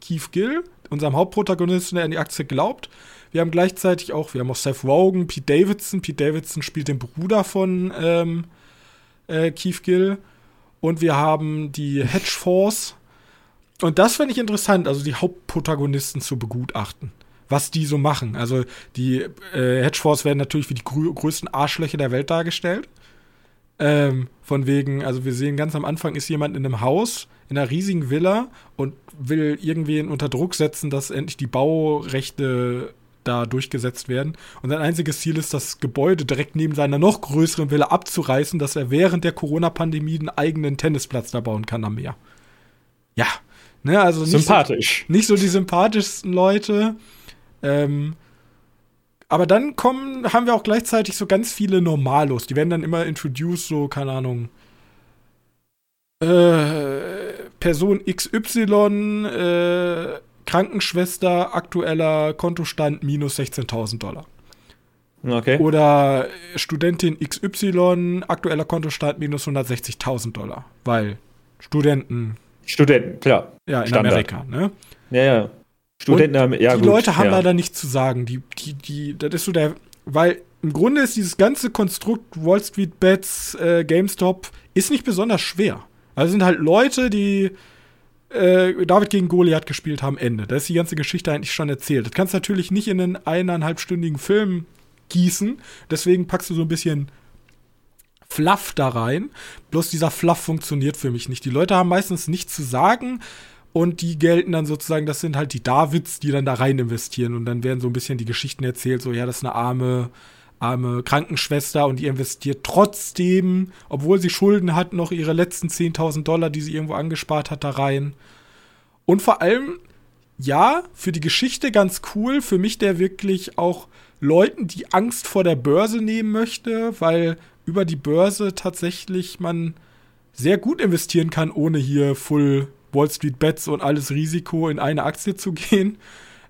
[SPEAKER 1] Keith Gill, unserem Hauptprotagonisten, der an die Aktie glaubt. Wir haben gleichzeitig auch, wir haben auch Seth Rogen, Pete Davidson. Pete Davidson spielt den Bruder von ähm, äh, Keith Gill. Und wir haben die Hedge Force. Und das finde ich interessant, also die Hauptprotagonisten zu begutachten. Was die so machen. Also die äh, Hedge Force werden natürlich wie die grö größten Arschlöcher der Welt dargestellt. Ähm, von wegen, also wir sehen ganz am Anfang ist jemand in einem Haus, in einer riesigen Villa und will irgendwen unter Druck setzen, dass endlich die Baurechte da durchgesetzt werden. Und sein einziges Ziel ist, das Gebäude direkt neben seiner noch größeren Villa abzureißen, dass er während der Corona-Pandemie einen eigenen Tennisplatz da bauen kann am Meer. Ja, ne, also
[SPEAKER 2] nicht sympathisch.
[SPEAKER 1] So, nicht so die sympathischsten Leute. Ähm, aber dann kommen, haben wir auch gleichzeitig so ganz viele Normalos. Die werden dann immer introduced, so, keine Ahnung. Äh, Person XY, äh, Krankenschwester, aktueller Kontostand minus 16.000 Dollar.
[SPEAKER 2] Okay.
[SPEAKER 1] Oder Studentin XY, aktueller Kontostand minus 160.000 Dollar. Weil Studenten.
[SPEAKER 2] Studenten, klar.
[SPEAKER 1] Ja, in Standard. Amerika, ne?
[SPEAKER 2] Ja, ja. Studenten haben, ja,
[SPEAKER 1] Die
[SPEAKER 2] gut,
[SPEAKER 1] Leute haben
[SPEAKER 2] ja.
[SPEAKER 1] leider nichts zu sagen. Die, die, die, das ist so der, weil im Grunde ist dieses ganze Konstrukt Wall Street Bets, äh, GameStop, ist nicht besonders schwer. Also sind halt Leute, die äh, David gegen Goliath gespielt haben, Ende. Da ist die ganze Geschichte eigentlich schon erzählt. Das kannst du natürlich nicht in einen eineinhalbstündigen Film gießen. Deswegen packst du so ein bisschen Fluff da rein. Bloß dieser Fluff funktioniert für mich nicht. Die Leute haben meistens nichts zu sagen und die gelten dann sozusagen, das sind halt die Davids, die dann da rein investieren und dann werden so ein bisschen die Geschichten erzählt, so ja, das ist eine arme arme Krankenschwester und die investiert trotzdem, obwohl sie Schulden hat, noch ihre letzten 10.000 Dollar, die sie irgendwo angespart hat, da rein. Und vor allem, ja, für die Geschichte ganz cool, für mich der wirklich auch Leuten, die Angst vor der Börse nehmen möchte, weil über die Börse tatsächlich man sehr gut investieren kann, ohne hier Full Wall Street Bets und alles Risiko in eine Aktie zu gehen,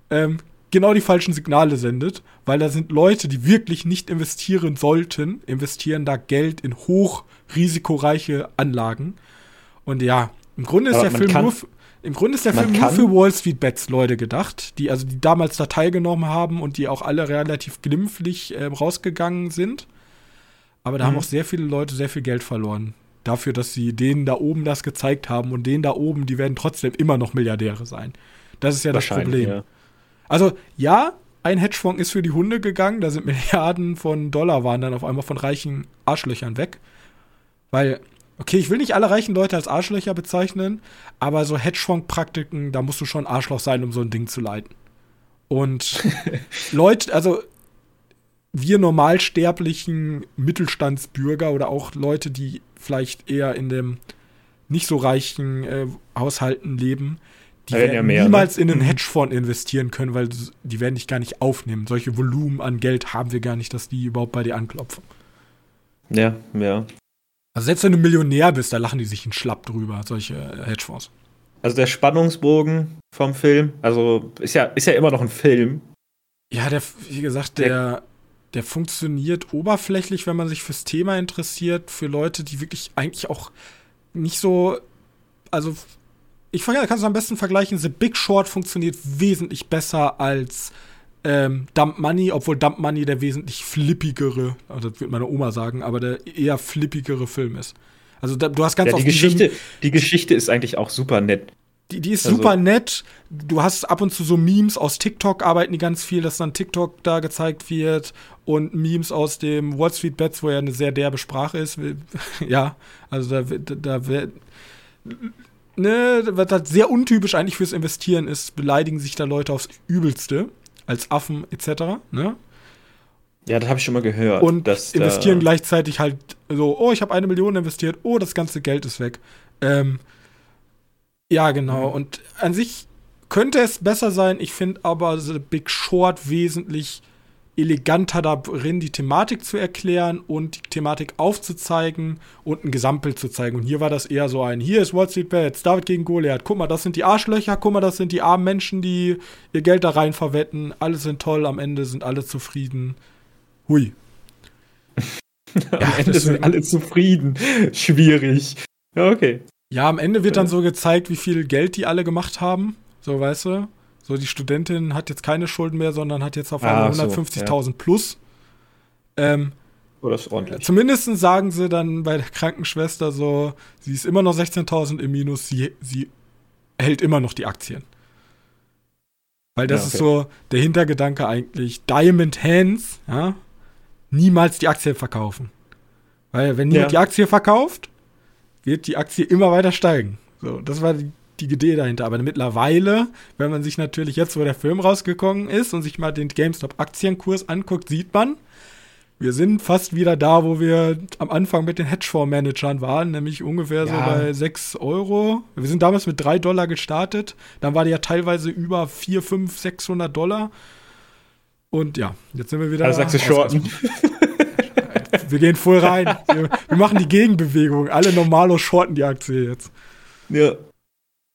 [SPEAKER 1] ähm, genau die falschen Signale sendet, weil da sind Leute, die wirklich nicht investieren sollten, investieren da Geld in hochrisikoreiche Anlagen. Und ja, im Grunde ist Aber der Film nur für, im Grunde ist der Film nur für Wall Street Bets Leute gedacht, die also die damals da teilgenommen haben und die auch alle relativ glimpflich äh, rausgegangen sind. Aber da mhm. haben auch sehr viele Leute sehr viel Geld verloren dafür, dass sie denen da oben das gezeigt haben und denen da oben, die werden trotzdem immer noch Milliardäre sein. Das ist ja das Problem. Ja. Also ja, ein Hedgefonds ist für die Hunde gegangen, da sind [laughs] Milliarden von Dollar waren dann auf einmal von reichen Arschlöchern weg. Weil, okay, ich will nicht alle reichen Leute als Arschlöcher bezeichnen, aber so Hedgefonds-Praktiken, da musst du schon Arschloch sein, um so ein Ding zu leiten. Und [laughs] Leute, also wir normalsterblichen Mittelstandsbürger oder auch Leute, die vielleicht eher in dem nicht so reichen äh, Haushalten leben, die werden ja mehr, niemals ne? in einen mhm. Hedgefonds investieren können, weil die werden dich gar nicht aufnehmen. Solche Volumen an Geld haben wir gar nicht, dass die überhaupt bei dir anklopfen.
[SPEAKER 2] Ja, ja.
[SPEAKER 1] Also selbst wenn du Millionär bist, da lachen die sich einen Schlapp drüber, solche äh, Hedgefonds.
[SPEAKER 2] Also der Spannungsbogen vom Film, also ist ja, ist ja immer noch ein Film.
[SPEAKER 1] Ja, der, wie gesagt, der, der der funktioniert oberflächlich, wenn man sich fürs Thema interessiert, für Leute, die wirklich eigentlich auch nicht so, also ich kannst du am besten vergleichen, The Big Short funktioniert wesentlich besser als ähm, Dump Money, obwohl Dump Money der wesentlich flippigere, also das wird meine Oma sagen, aber der eher flippigere Film ist. Also da, du hast ganz
[SPEAKER 2] ja, die Geschichte, die Geschichte ist eigentlich auch super nett.
[SPEAKER 1] Die, die ist also, super nett. Du hast ab und zu so Memes aus TikTok, arbeiten die ganz viel, dass dann TikTok da gezeigt wird. Und Memes aus dem Wall Street Bets, wo ja eine sehr derbe Sprache ist. [laughs] ja, also da, da, da ne, was halt sehr untypisch eigentlich fürs Investieren ist, beleidigen sich da Leute aufs Übelste. Als Affen etc. Ne?
[SPEAKER 2] Ja, das habe ich schon mal gehört.
[SPEAKER 1] Und investieren äh, gleichzeitig halt so, oh, ich habe eine Million investiert, oh, das ganze Geld ist weg. Ähm, Ja, genau. Und an sich könnte es besser sein. Ich finde aber The Big Short wesentlich eleganter darin, die Thematik zu erklären und die Thematik aufzuzeigen und ein Gesamtbild zu zeigen. Und hier war das eher so ein, hier ist Wall Street Bets, David gegen Goliath. Guck mal, das sind die Arschlöcher, guck mal, das sind die armen Menschen, die ihr Geld da rein verwetten. Alle sind toll, am Ende sind alle zufrieden. Hui. [laughs]
[SPEAKER 2] am ja, Ende sind alle zufrieden. Schwierig. Ja, okay.
[SPEAKER 1] Ja, am Ende wird dann so gezeigt, wie viel Geld die alle gemacht haben. So, weißt du? So, die Studentin hat jetzt keine Schulden mehr, sondern hat jetzt auf einmal ah, 150.000 so, ja. plus. Ähm,
[SPEAKER 2] oh, das ist ordentlich.
[SPEAKER 1] Zumindest sagen sie dann bei der Krankenschwester so, sie ist immer noch 16.000 im Minus, sie, sie hält immer noch die Aktien. Weil das ja, okay. ist so der Hintergedanke eigentlich, Diamond Hands, ja, niemals die Aktien verkaufen. Weil wenn niemand ja. die Aktie verkauft, wird die Aktie immer weiter steigen. So, das war die die Idee dahinter. Aber mittlerweile, wenn man sich natürlich jetzt, wo der Film rausgekommen ist und sich mal den GameStop-Aktienkurs anguckt, sieht man, wir sind fast wieder da, wo wir am Anfang mit den Hedgefonds-Managern waren, nämlich ungefähr ja. so bei 6 Euro. Wir sind damals mit 3 Dollar gestartet. Dann war die ja teilweise über 4, 5, 600 Dollar. Und ja, jetzt sind wir wieder.
[SPEAKER 2] Also sagst du Shorten. [laughs]
[SPEAKER 1] wir gehen voll rein. Wir, wir, machen die Gegenbewegung. Alle normalo shorten die Aktie jetzt.
[SPEAKER 2] Ja.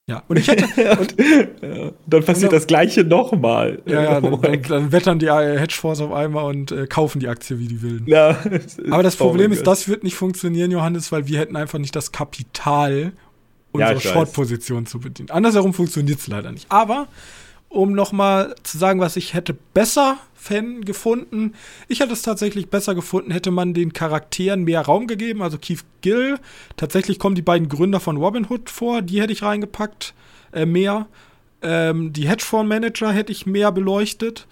[SPEAKER 1] Ja, und ich hätte.
[SPEAKER 2] und, [laughs] ja, dann passiert dann, das Gleiche nochmal.
[SPEAKER 1] Ja, ja, dann, dann, [laughs] dann, wettern die Hedgefonds auf einmal und äh, kaufen die Aktie wie die Wilden. Ja, Aber das Problem ist, das wird nicht funktionieren, Johannes, weil wir hätten einfach nicht das Kapital, unsere ja, Short-Position zu bedienen. Andersherum funktioniert es leider nicht. Aber um nochmal zu sagen, was ich hätte besser Fan gefunden. Ich hätte es tatsächlich besser gefunden, hätte man den Charakteren mehr Raum gegeben. Also Keith Gill, tatsächlich kommen die beiden Gründer von Robinhood vor, die hätte ich reingepackt, äh, mehr. Ähm, die Hedgefonds-Manager hätte ich mehr beleuchtet.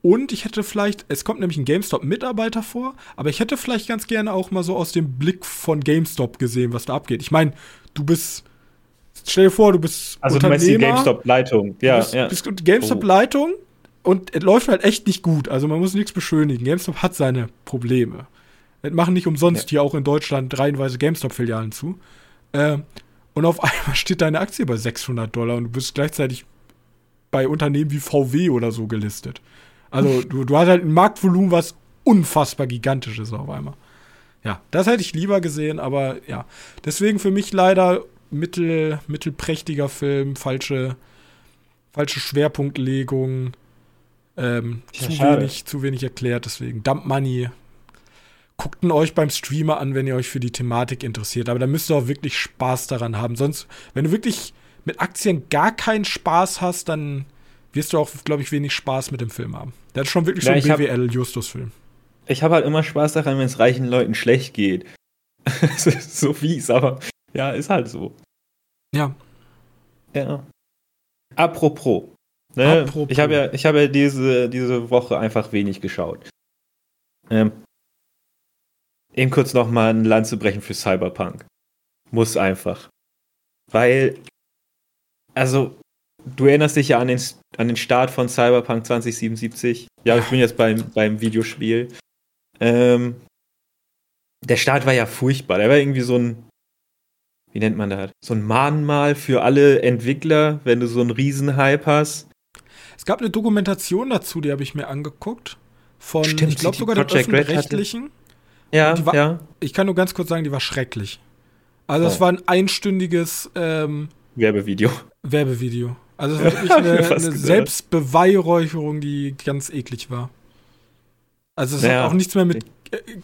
[SPEAKER 1] Und ich hätte vielleicht, es kommt nämlich ein GameStop-Mitarbeiter vor, aber ich hätte vielleicht ganz gerne auch mal so aus dem Blick von GameStop gesehen, was da abgeht. Ich meine, du bist stell dir vor, du bist
[SPEAKER 2] also Unternehmer. Also du meinst die GameStop-Leitung. Ja,
[SPEAKER 1] du bist, ja. bist GameStop-Leitung. Und es läuft halt echt nicht gut. Also man muss nichts beschönigen. GameStop hat seine Probleme. Es machen nicht umsonst ja. hier auch in Deutschland reihenweise GameStop-Filialen zu. Äh, und auf [laughs] einmal steht deine Aktie bei 600 Dollar und du bist gleichzeitig bei Unternehmen wie VW oder so gelistet. Also [laughs] du, du hast halt ein Marktvolumen, was unfassbar gigantisch ist auf einmal. Ja, das hätte ich lieber gesehen, aber ja. Deswegen für mich leider mittel, mittelprächtiger Film, falsche, falsche Schwerpunktlegung, ähm, ja, zu, wenig, zu wenig erklärt, deswegen Dump Money. Guckt ihn euch beim Streamer an, wenn ihr euch für die Thematik interessiert. Aber da müsst ihr auch wirklich Spaß daran haben. Sonst, wenn du wirklich mit Aktien gar keinen Spaß hast, dann wirst du auch, glaube ich, wenig Spaß mit dem Film haben. Der ist schon wirklich ja, so ein BWL-Justus-Film.
[SPEAKER 2] Ich habe halt immer Spaß daran, wenn es reichen Leuten schlecht geht. [laughs] so fies, aber ja, ist halt so.
[SPEAKER 1] Ja.
[SPEAKER 2] Ja. Apropos. Ne? Ich habe ja, ich hab ja diese, diese Woche einfach wenig geschaut. Ähm, eben kurz nochmal ein Land zu brechen für Cyberpunk. Muss einfach. Weil, also, du erinnerst dich ja an den, an den Start von Cyberpunk 2077. Ja, ich bin jetzt beim, beim Videospiel. Ähm, der Start war ja furchtbar. Der war irgendwie so ein wie nennt man das? So ein Mahnmal für alle Entwickler, wenn du so einen Riesenhype hast.
[SPEAKER 1] Es gab eine Dokumentation dazu, die habe ich mir angeguckt. Von, Stimmt, ich glaube sogar der öffentlich-rechtlichen.
[SPEAKER 2] Ja,
[SPEAKER 1] war,
[SPEAKER 2] ja.
[SPEAKER 1] Ich kann nur ganz kurz sagen, die war schrecklich. Also es oh. war ein einstündiges ähm,
[SPEAKER 2] Werbevideo.
[SPEAKER 1] Werbevideo. Also es [laughs] war wirklich eine, eine Selbstbeweihräucherung, die ganz eklig war. Also es ja. hat auch nichts mehr mit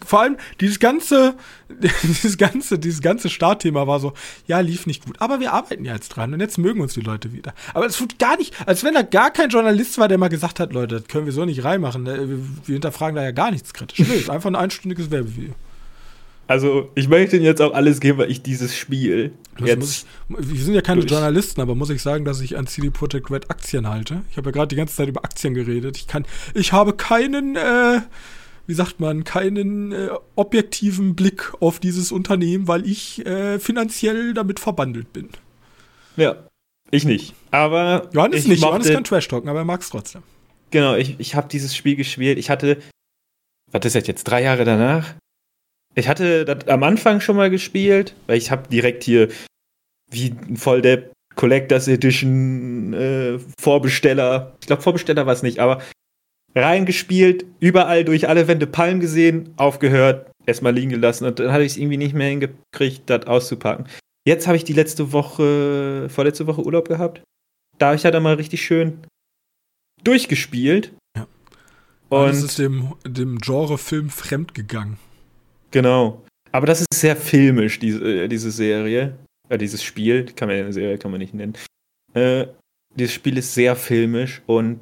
[SPEAKER 1] vor allem dieses ganze, [laughs] dieses ganze, dieses ganze Startthema war so, ja, lief nicht gut. Aber wir arbeiten ja jetzt dran und jetzt mögen uns die Leute wieder. Aber es tut gar nicht, als wenn da gar kein Journalist war, der mal gesagt hat, Leute, das können wir so nicht reinmachen. Ne? Wir hinterfragen da ja gar nichts kritisch. Nö, ist [laughs] einfach ein einstündiges Werbevideo.
[SPEAKER 2] Also, ich möchte Ihnen jetzt auch alles geben, weil ich dieses Spiel
[SPEAKER 1] jetzt. Ich, wir sind ja keine durch. Journalisten, aber muss ich sagen, dass ich an CD Projekt Red Aktien halte. Ich habe ja gerade die ganze Zeit über Aktien geredet. Ich kann, ich habe keinen, äh, wie sagt man, keinen äh, objektiven Blick auf dieses Unternehmen, weil ich äh, finanziell damit verbandelt bin.
[SPEAKER 2] Ja, ich nicht. Aber.
[SPEAKER 1] Johannes nicht, Johannes kann Trash talken, aber er mag es trotzdem.
[SPEAKER 2] Genau, ich, ich habe dieses Spiel gespielt. Ich hatte, was ist das jetzt, drei Jahre danach? Ich hatte das am Anfang schon mal gespielt, weil ich habe direkt hier wie ein Volldepp Collectors Edition, äh, Vorbesteller. Ich glaube, Vorbesteller war es nicht, aber reingespielt, überall durch alle Wände Palmen gesehen, aufgehört, erstmal liegen gelassen und dann hatte ich es irgendwie nicht mehr hingekriegt, das auszupacken. Jetzt habe ich die letzte Woche, vorletzte Woche Urlaub gehabt. Da habe ich halt einmal richtig schön durchgespielt.
[SPEAKER 1] Ja. Und es ist dem, dem Genre-Film fremdgegangen.
[SPEAKER 2] Genau. Aber das ist sehr filmisch, diese, äh, diese Serie. Äh, dieses Spiel, kann man eine Serie kann man nicht nennen. Äh, dieses Spiel ist sehr filmisch und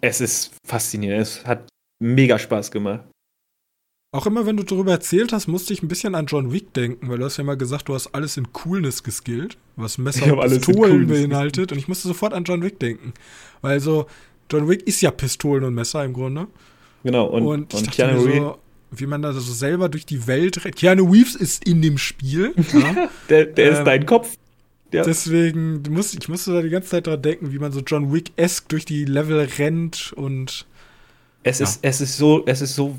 [SPEAKER 2] es ist faszinierend. Es hat mega Spaß gemacht.
[SPEAKER 1] Auch immer, wenn du darüber erzählt hast, musste ich ein bisschen an John Wick denken, weil du hast ja mal gesagt, du hast alles in Coolness geskillt, was Messer und Pistolen beinhaltet. Und ich musste sofort an John Wick denken. Weil so, John Wick ist ja Pistolen und Messer im Grunde.
[SPEAKER 2] Genau,
[SPEAKER 1] und, und, und Keanu so, wie man da so selber durch die Welt rennt. Keanu Reeves ist in dem Spiel. [laughs]
[SPEAKER 2] Ja. der der ähm, ist dein Kopf.
[SPEAKER 1] Ja. Deswegen, musst, ich musste da die ganze Zeit dran denken, wie man so John Wick-esque durch die Level rennt und.
[SPEAKER 2] Es, ja. ist, es ist so, es ist so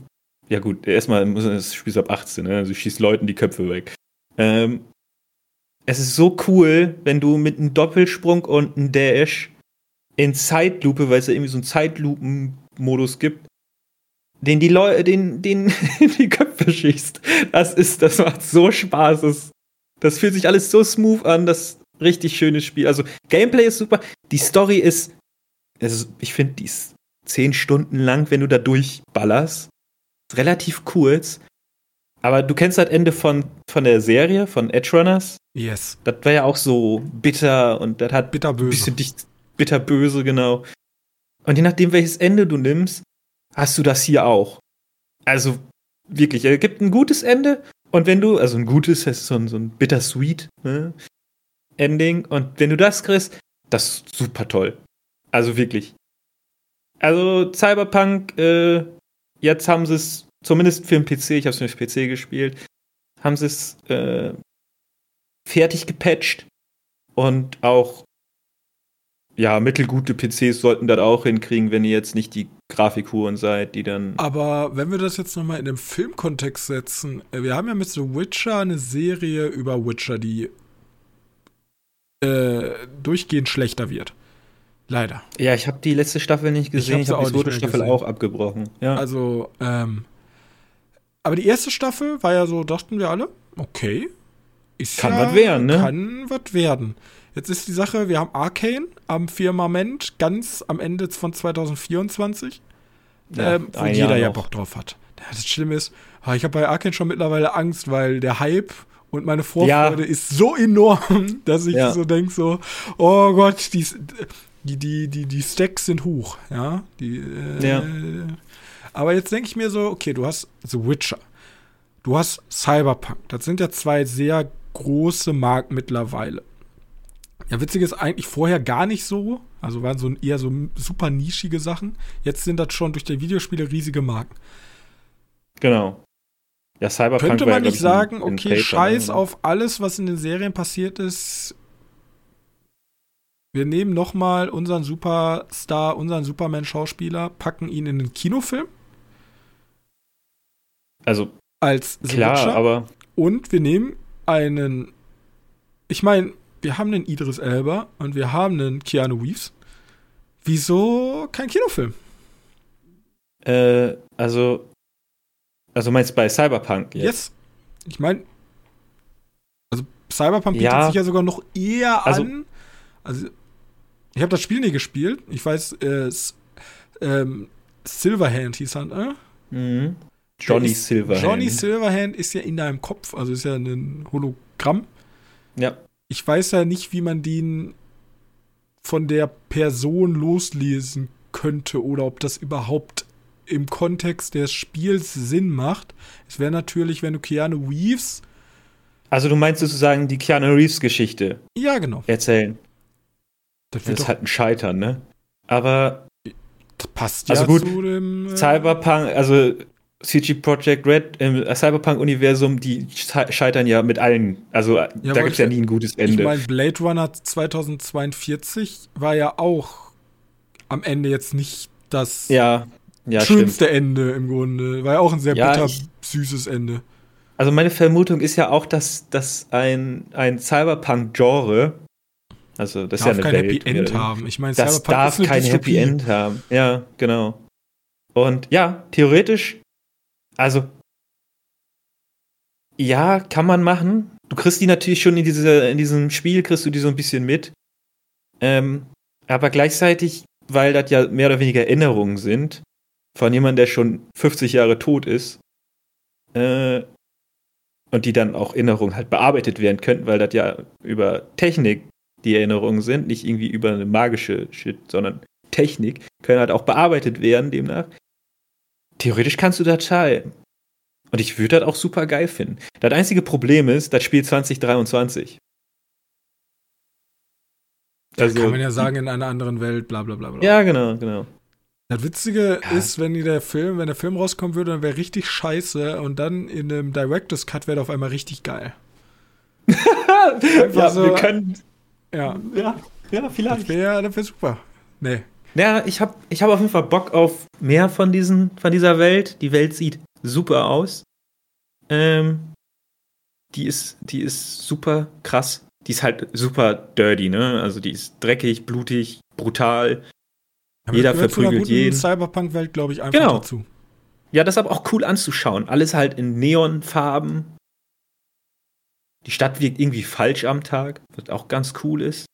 [SPEAKER 2] ja, gut, erstmal muss das Spiel ab 18, ne? Also schießt Leuten die Köpfe weg. Ähm, es ist so cool, wenn du mit einem Doppelsprung und einem Dash in Zeitlupe, weil es ja irgendwie so einen Zeitlupen-Modus gibt, den die Leute, den, den [laughs] die Köpfe schießt. Das ist, das macht so Spaß. Das, das fühlt sich alles so smooth an, das richtig schönes Spiel. Also Gameplay ist super, die Story ist, also ich finde, die ist zehn Stunden lang, wenn du da durchballerst relativ kurz. Aber du kennst das Ende von, von der Serie, von Edge Runners?
[SPEAKER 1] Yes.
[SPEAKER 2] Das war ja auch so bitter und das hat
[SPEAKER 1] bitterböse. ein
[SPEAKER 2] bisschen dicht, bitterböse, genau. Und je nachdem, welches Ende du nimmst, hast du das hier auch. Also wirklich, es gibt ein gutes Ende und wenn du, also ein gutes, das ist so ein, so ein bittersweet ne, Ending und wenn du das kriegst, das ist super toll. Also wirklich. Also Cyberpunk äh, jetzt haben sie es, zumindest für den PC, ich habe es für PC gespielt, haben sie es äh, fertig gepatcht und auch ja, mittelgute PCs sollten das auch hinkriegen, wenn ihr jetzt nicht die Grafikhuren seid, die dann.
[SPEAKER 1] Aber wenn wir das jetzt nochmal in den Filmkontext setzen, äh, wir haben ja mit The Witcher eine Serie über Witcher, die äh, durchgehend schlechter wird. Leider.
[SPEAKER 2] Ja, ich habe die letzte Staffel nicht gesehen. Ich habe hab die zweite Staffel gesehen. auch abgebrochen. Ja.
[SPEAKER 1] Also, ähm, aber die erste Staffel war ja so, dachten wir alle, okay.
[SPEAKER 2] Ist kann ja, was werden, ne?
[SPEAKER 1] Kann was werden. Jetzt ist die Sache, wir haben Arcane am Firmament ganz am Ende von 2024, ja, ähm, wo jeder ja Bock drauf hat. Das Schlimme ist, ich habe bei Arcane schon mittlerweile Angst, weil der Hype und meine Vorfreude ja. ist so enorm, [laughs] dass ich ja. so denke so, oh Gott, die, die, die, die, die Stacks sind hoch, ja. Die, äh, ja. Aber jetzt denke ich mir so, okay, du hast The Witcher, du hast Cyberpunk, das sind ja zwei sehr große Marken mittlerweile. Ja, witzig ist eigentlich vorher gar nicht so, also waren so eher so super nischige Sachen. Jetzt sind das schon durch die Videospiele riesige Marken.
[SPEAKER 2] Genau.
[SPEAKER 1] Ja, Cyberpunk Könnte man nicht sagen, okay, scheiß ne? auf alles, was in den Serien passiert ist, wir nehmen nochmal unseren Superstar, unseren Superman-Schauspieler, packen ihn in den Kinofilm.
[SPEAKER 2] Also
[SPEAKER 1] als
[SPEAKER 2] klar, aber
[SPEAKER 1] und wir nehmen einen. Ich meine, wir haben einen Idris Elba und wir haben einen Keanu Reeves. Wieso kein Kinofilm?
[SPEAKER 2] Äh, also also meinst du bei Cyberpunk
[SPEAKER 1] jetzt? Yes. Ich meine, also Cyberpunk bietet ja. sich ja sogar noch eher also, an. Also ich habe das Spiel nie gespielt. Ich weiß, äh, ähm, Silverhand hieß er, ne?
[SPEAKER 2] Mhm. Johnny ist, Silverhand.
[SPEAKER 1] Johnny Silverhand ist ja in deinem Kopf, also ist ja ein Hologramm.
[SPEAKER 2] Ja.
[SPEAKER 1] Ich weiß ja nicht, wie man den von der Person loslesen könnte oder ob das überhaupt im Kontext des Spiels Sinn macht. Es wäre natürlich, wenn du Keanu Reeves.
[SPEAKER 2] Also du meinst sozusagen die Keanu Reeves Geschichte?
[SPEAKER 1] Ja, genau.
[SPEAKER 2] Erzählen. Das, das ist halt ein Scheitern, ne? Aber.
[SPEAKER 1] Das passt
[SPEAKER 2] also ja gut, zu dem. Äh Cyberpunk, also CG Project Red im Cyberpunk-Universum, die scheitern ja mit allen. Also ja, da gibt es ja nie ein gutes Ende. Ich meine,
[SPEAKER 1] Blade Runner 2042 war ja auch am Ende jetzt nicht das
[SPEAKER 2] ja, ja,
[SPEAKER 1] schönste stimmt. Ende im Grunde. War ja auch ein sehr bitter, süßes Ende.
[SPEAKER 2] Also meine Vermutung ist ja auch, dass, dass ein, ein Cyberpunk-Genre Also das darf ist ja eine kein Welt,
[SPEAKER 1] Happy End haben. Ich meine,
[SPEAKER 2] das darf kein Happy End haben. Ja, genau. Und ja, theoretisch, also ja, kann man machen. Du kriegst die natürlich schon in, diese, in diesem Spiel, kriegst du die so ein bisschen mit. Ähm, aber gleichzeitig, weil das ja mehr oder weniger Erinnerungen sind von jemandem, der schon 50 Jahre tot ist, äh, und die dann auch Erinnerungen halt bearbeitet werden könnten, weil das ja über Technik die Erinnerungen sind, nicht irgendwie über eine magische Shit, sondern Technik, können halt auch bearbeitet werden demnach. Theoretisch kannst du das teilen. Und ich würde das auch super geil finden. Das einzige Problem ist, das Spiel 2023.
[SPEAKER 1] Also, kann man ja sagen, in einer anderen Welt, bla bla bla. bla.
[SPEAKER 2] Ja, genau, genau.
[SPEAKER 1] Das Witzige ja. ist, wenn der Film, wenn der Film rauskommen würde, dann wäre richtig scheiße und dann in einem Director's Cut wäre auf einmal richtig geil. [laughs]
[SPEAKER 2] ja, so, wir können.
[SPEAKER 1] Ja.
[SPEAKER 2] Ja, ja vielleicht.
[SPEAKER 1] Das wäre wär super. Nee.
[SPEAKER 2] Ja, ich habe ich hab auf jeden Fall Bock auf mehr von, diesen, von dieser Welt. Die Welt sieht super aus. Ähm, die ist, die ist super krass. Die ist halt super dirty, ne? Also die ist dreckig, blutig, brutal. Aber Jeder verprügelt jeden.
[SPEAKER 1] Cyberpunk-Welt, glaube ich, einfach
[SPEAKER 2] genau. dazu. Ja, das ist aber auch cool anzuschauen. Alles halt in Neonfarben. Die Stadt wirkt irgendwie falsch am Tag, was auch ganz cool ist.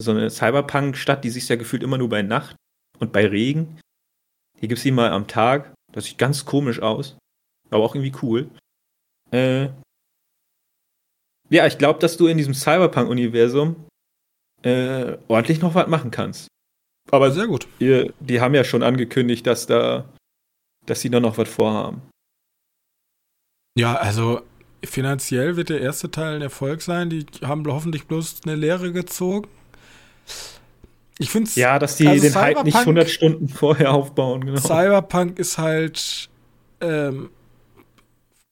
[SPEAKER 2] So eine Cyberpunk-Stadt, die sich ja gefühlt immer nur bei Nacht und bei Regen. Hier gibt es die mal am Tag. Das sieht ganz komisch aus. Aber auch irgendwie cool. Äh, ja, ich glaube, dass du in diesem Cyberpunk-Universum äh, ordentlich noch was machen kannst.
[SPEAKER 1] Aber sehr gut.
[SPEAKER 2] Ihr, die haben ja schon angekündigt, dass da, dass sie da noch was vorhaben.
[SPEAKER 1] Ja, also finanziell wird der erste Teil ein Erfolg sein. Die haben hoffentlich bloß eine Lehre gezogen. Ich finde
[SPEAKER 2] Ja, dass die also den Hype nicht 100 Stunden vorher aufbauen.
[SPEAKER 1] Genau. Cyberpunk ist halt ähm,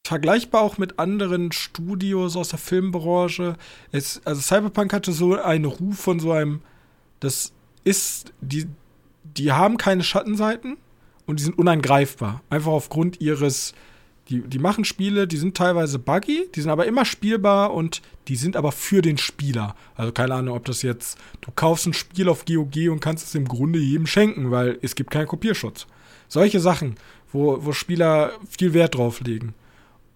[SPEAKER 1] vergleichbar auch mit anderen Studios aus der Filmbranche. Es, also Cyberpunk hatte so einen Ruf von so einem, das ist, die, die haben keine Schattenseiten und die sind unangreifbar. Einfach aufgrund ihres, die, die machen Spiele, die sind teilweise buggy, die sind aber immer spielbar und die sind aber für den Spieler. Also keine Ahnung, ob das jetzt, du kaufst ein Spiel auf GOG und kannst es im Grunde jedem schenken, weil es gibt keinen Kopierschutz. Solche Sachen, wo, wo Spieler viel Wert drauf legen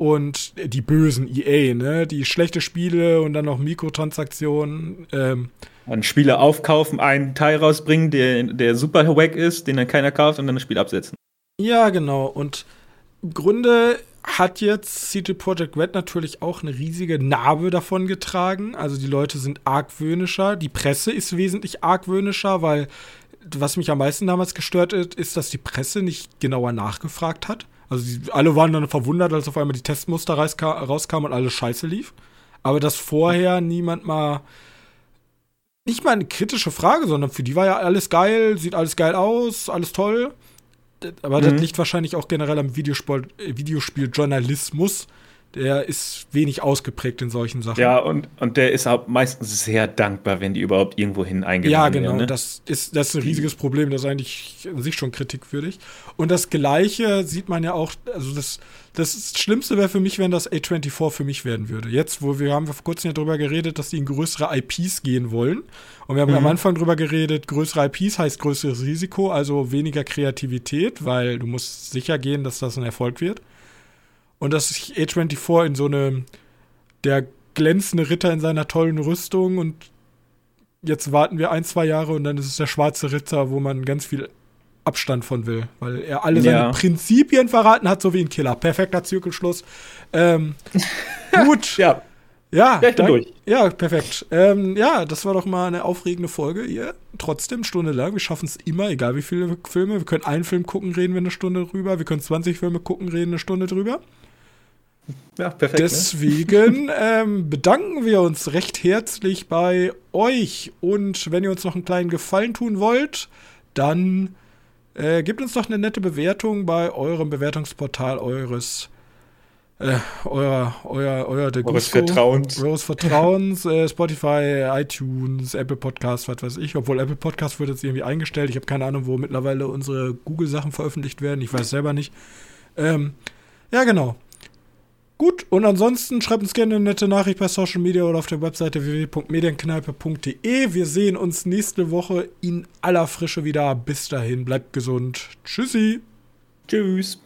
[SPEAKER 1] und die bösen EA, ne? Die schlechte Spiele und dann noch Mikrotransaktionen. Ähm,
[SPEAKER 2] und Spiele aufkaufen, einen Teil rausbringen, der, der super wack ist, den dann keiner kauft und dann das Spiel absetzen.
[SPEAKER 1] Ja, genau. Und im Grunde hat jetzt CD Projekt Red natürlich auch eine riesige Narbe davon getragen. Also die Leute sind argwöhnischer, die Presse ist wesentlich argwöhnischer, weil was mich am meisten damals gestört hat, ist, dass die Presse nicht genauer nachgefragt hat. Also die, alle waren dann verwundert, als auf einmal die Testmuster rauskamen und alles scheiße lief. Aber dass vorher niemand mal nicht mal eine kritische Frage, sondern für die war ja alles geil, sieht alles geil aus, alles toll. Aber mhm. das liegt wahrscheinlich auch generell am Videospiel, Videospieljournalismus, der ist wenig ausgeprägt in solchen Sachen.
[SPEAKER 2] Ja, und, und der ist auch meistens sehr dankbar, wenn die überhaupt irgendwo hin eingeladen
[SPEAKER 1] Ja, genau. Werden, ne? das, ist, das ist ein riesiges Problem, das ist eigentlich an sich schon kritikwürdig. Und das Gleiche sieht man ja auch, also das, das Schlimmste wäre für mich, wenn das A24 für mich werden würde. Jetzt, wo wir haben wir vor kurzem ja drüber geredet, dass die in größere IPs gehen wollen. Und wir haben mhm. am Anfang drüber geredet, größere IPs heißt größeres Risiko, also weniger Kreativität, weil du musst sicher gehen, dass das ein Erfolg wird. Und dass sich A24 in so eine, der glänzende Ritter in seiner tollen Rüstung und jetzt warten wir ein, zwei Jahre und dann ist es der schwarze Ritter, wo man ganz viel Abstand von will, weil er alle seine ja. Prinzipien verraten hat, so wie ein Killer. Perfekter Zirkelschluss. Ähm, [laughs] gut.
[SPEAKER 2] ja.
[SPEAKER 1] Ja, ja, durch. ja perfekt. Ähm, ja, das war doch mal eine aufregende Folge. Ihr trotzdem Stunde lang. Wir schaffen es immer, egal wie viele Filme. Wir können einen Film gucken, reden wir eine Stunde drüber. Wir können 20 Filme gucken, reden eine Stunde drüber.
[SPEAKER 2] Ja, perfekt. Ne?
[SPEAKER 1] Deswegen ne? [laughs] ähm, bedanken wir uns recht herzlich bei euch. Und wenn ihr uns noch einen kleinen Gefallen tun wollt, dann äh, gebt uns doch eine nette Bewertung bei eurem Bewertungsportal eures äh, euer, euer, euer
[SPEAKER 2] der Eures Vertrauens.
[SPEAKER 1] Eures Vertrauens, äh, Spotify, iTunes, Apple Podcast, was weiß ich. Obwohl Apple Podcast wird jetzt irgendwie eingestellt. Ich habe keine Ahnung, wo mittlerweile unsere Google-Sachen veröffentlicht werden. Ich weiß selber nicht. Ähm, ja, genau. Gut, und ansonsten schreibt uns gerne eine nette Nachricht bei Social Media oder auf der Webseite www.medienkneipe.de. Wir sehen uns nächste Woche in aller Frische wieder. Bis dahin, bleibt gesund. Tschüssi.
[SPEAKER 2] Tschüss.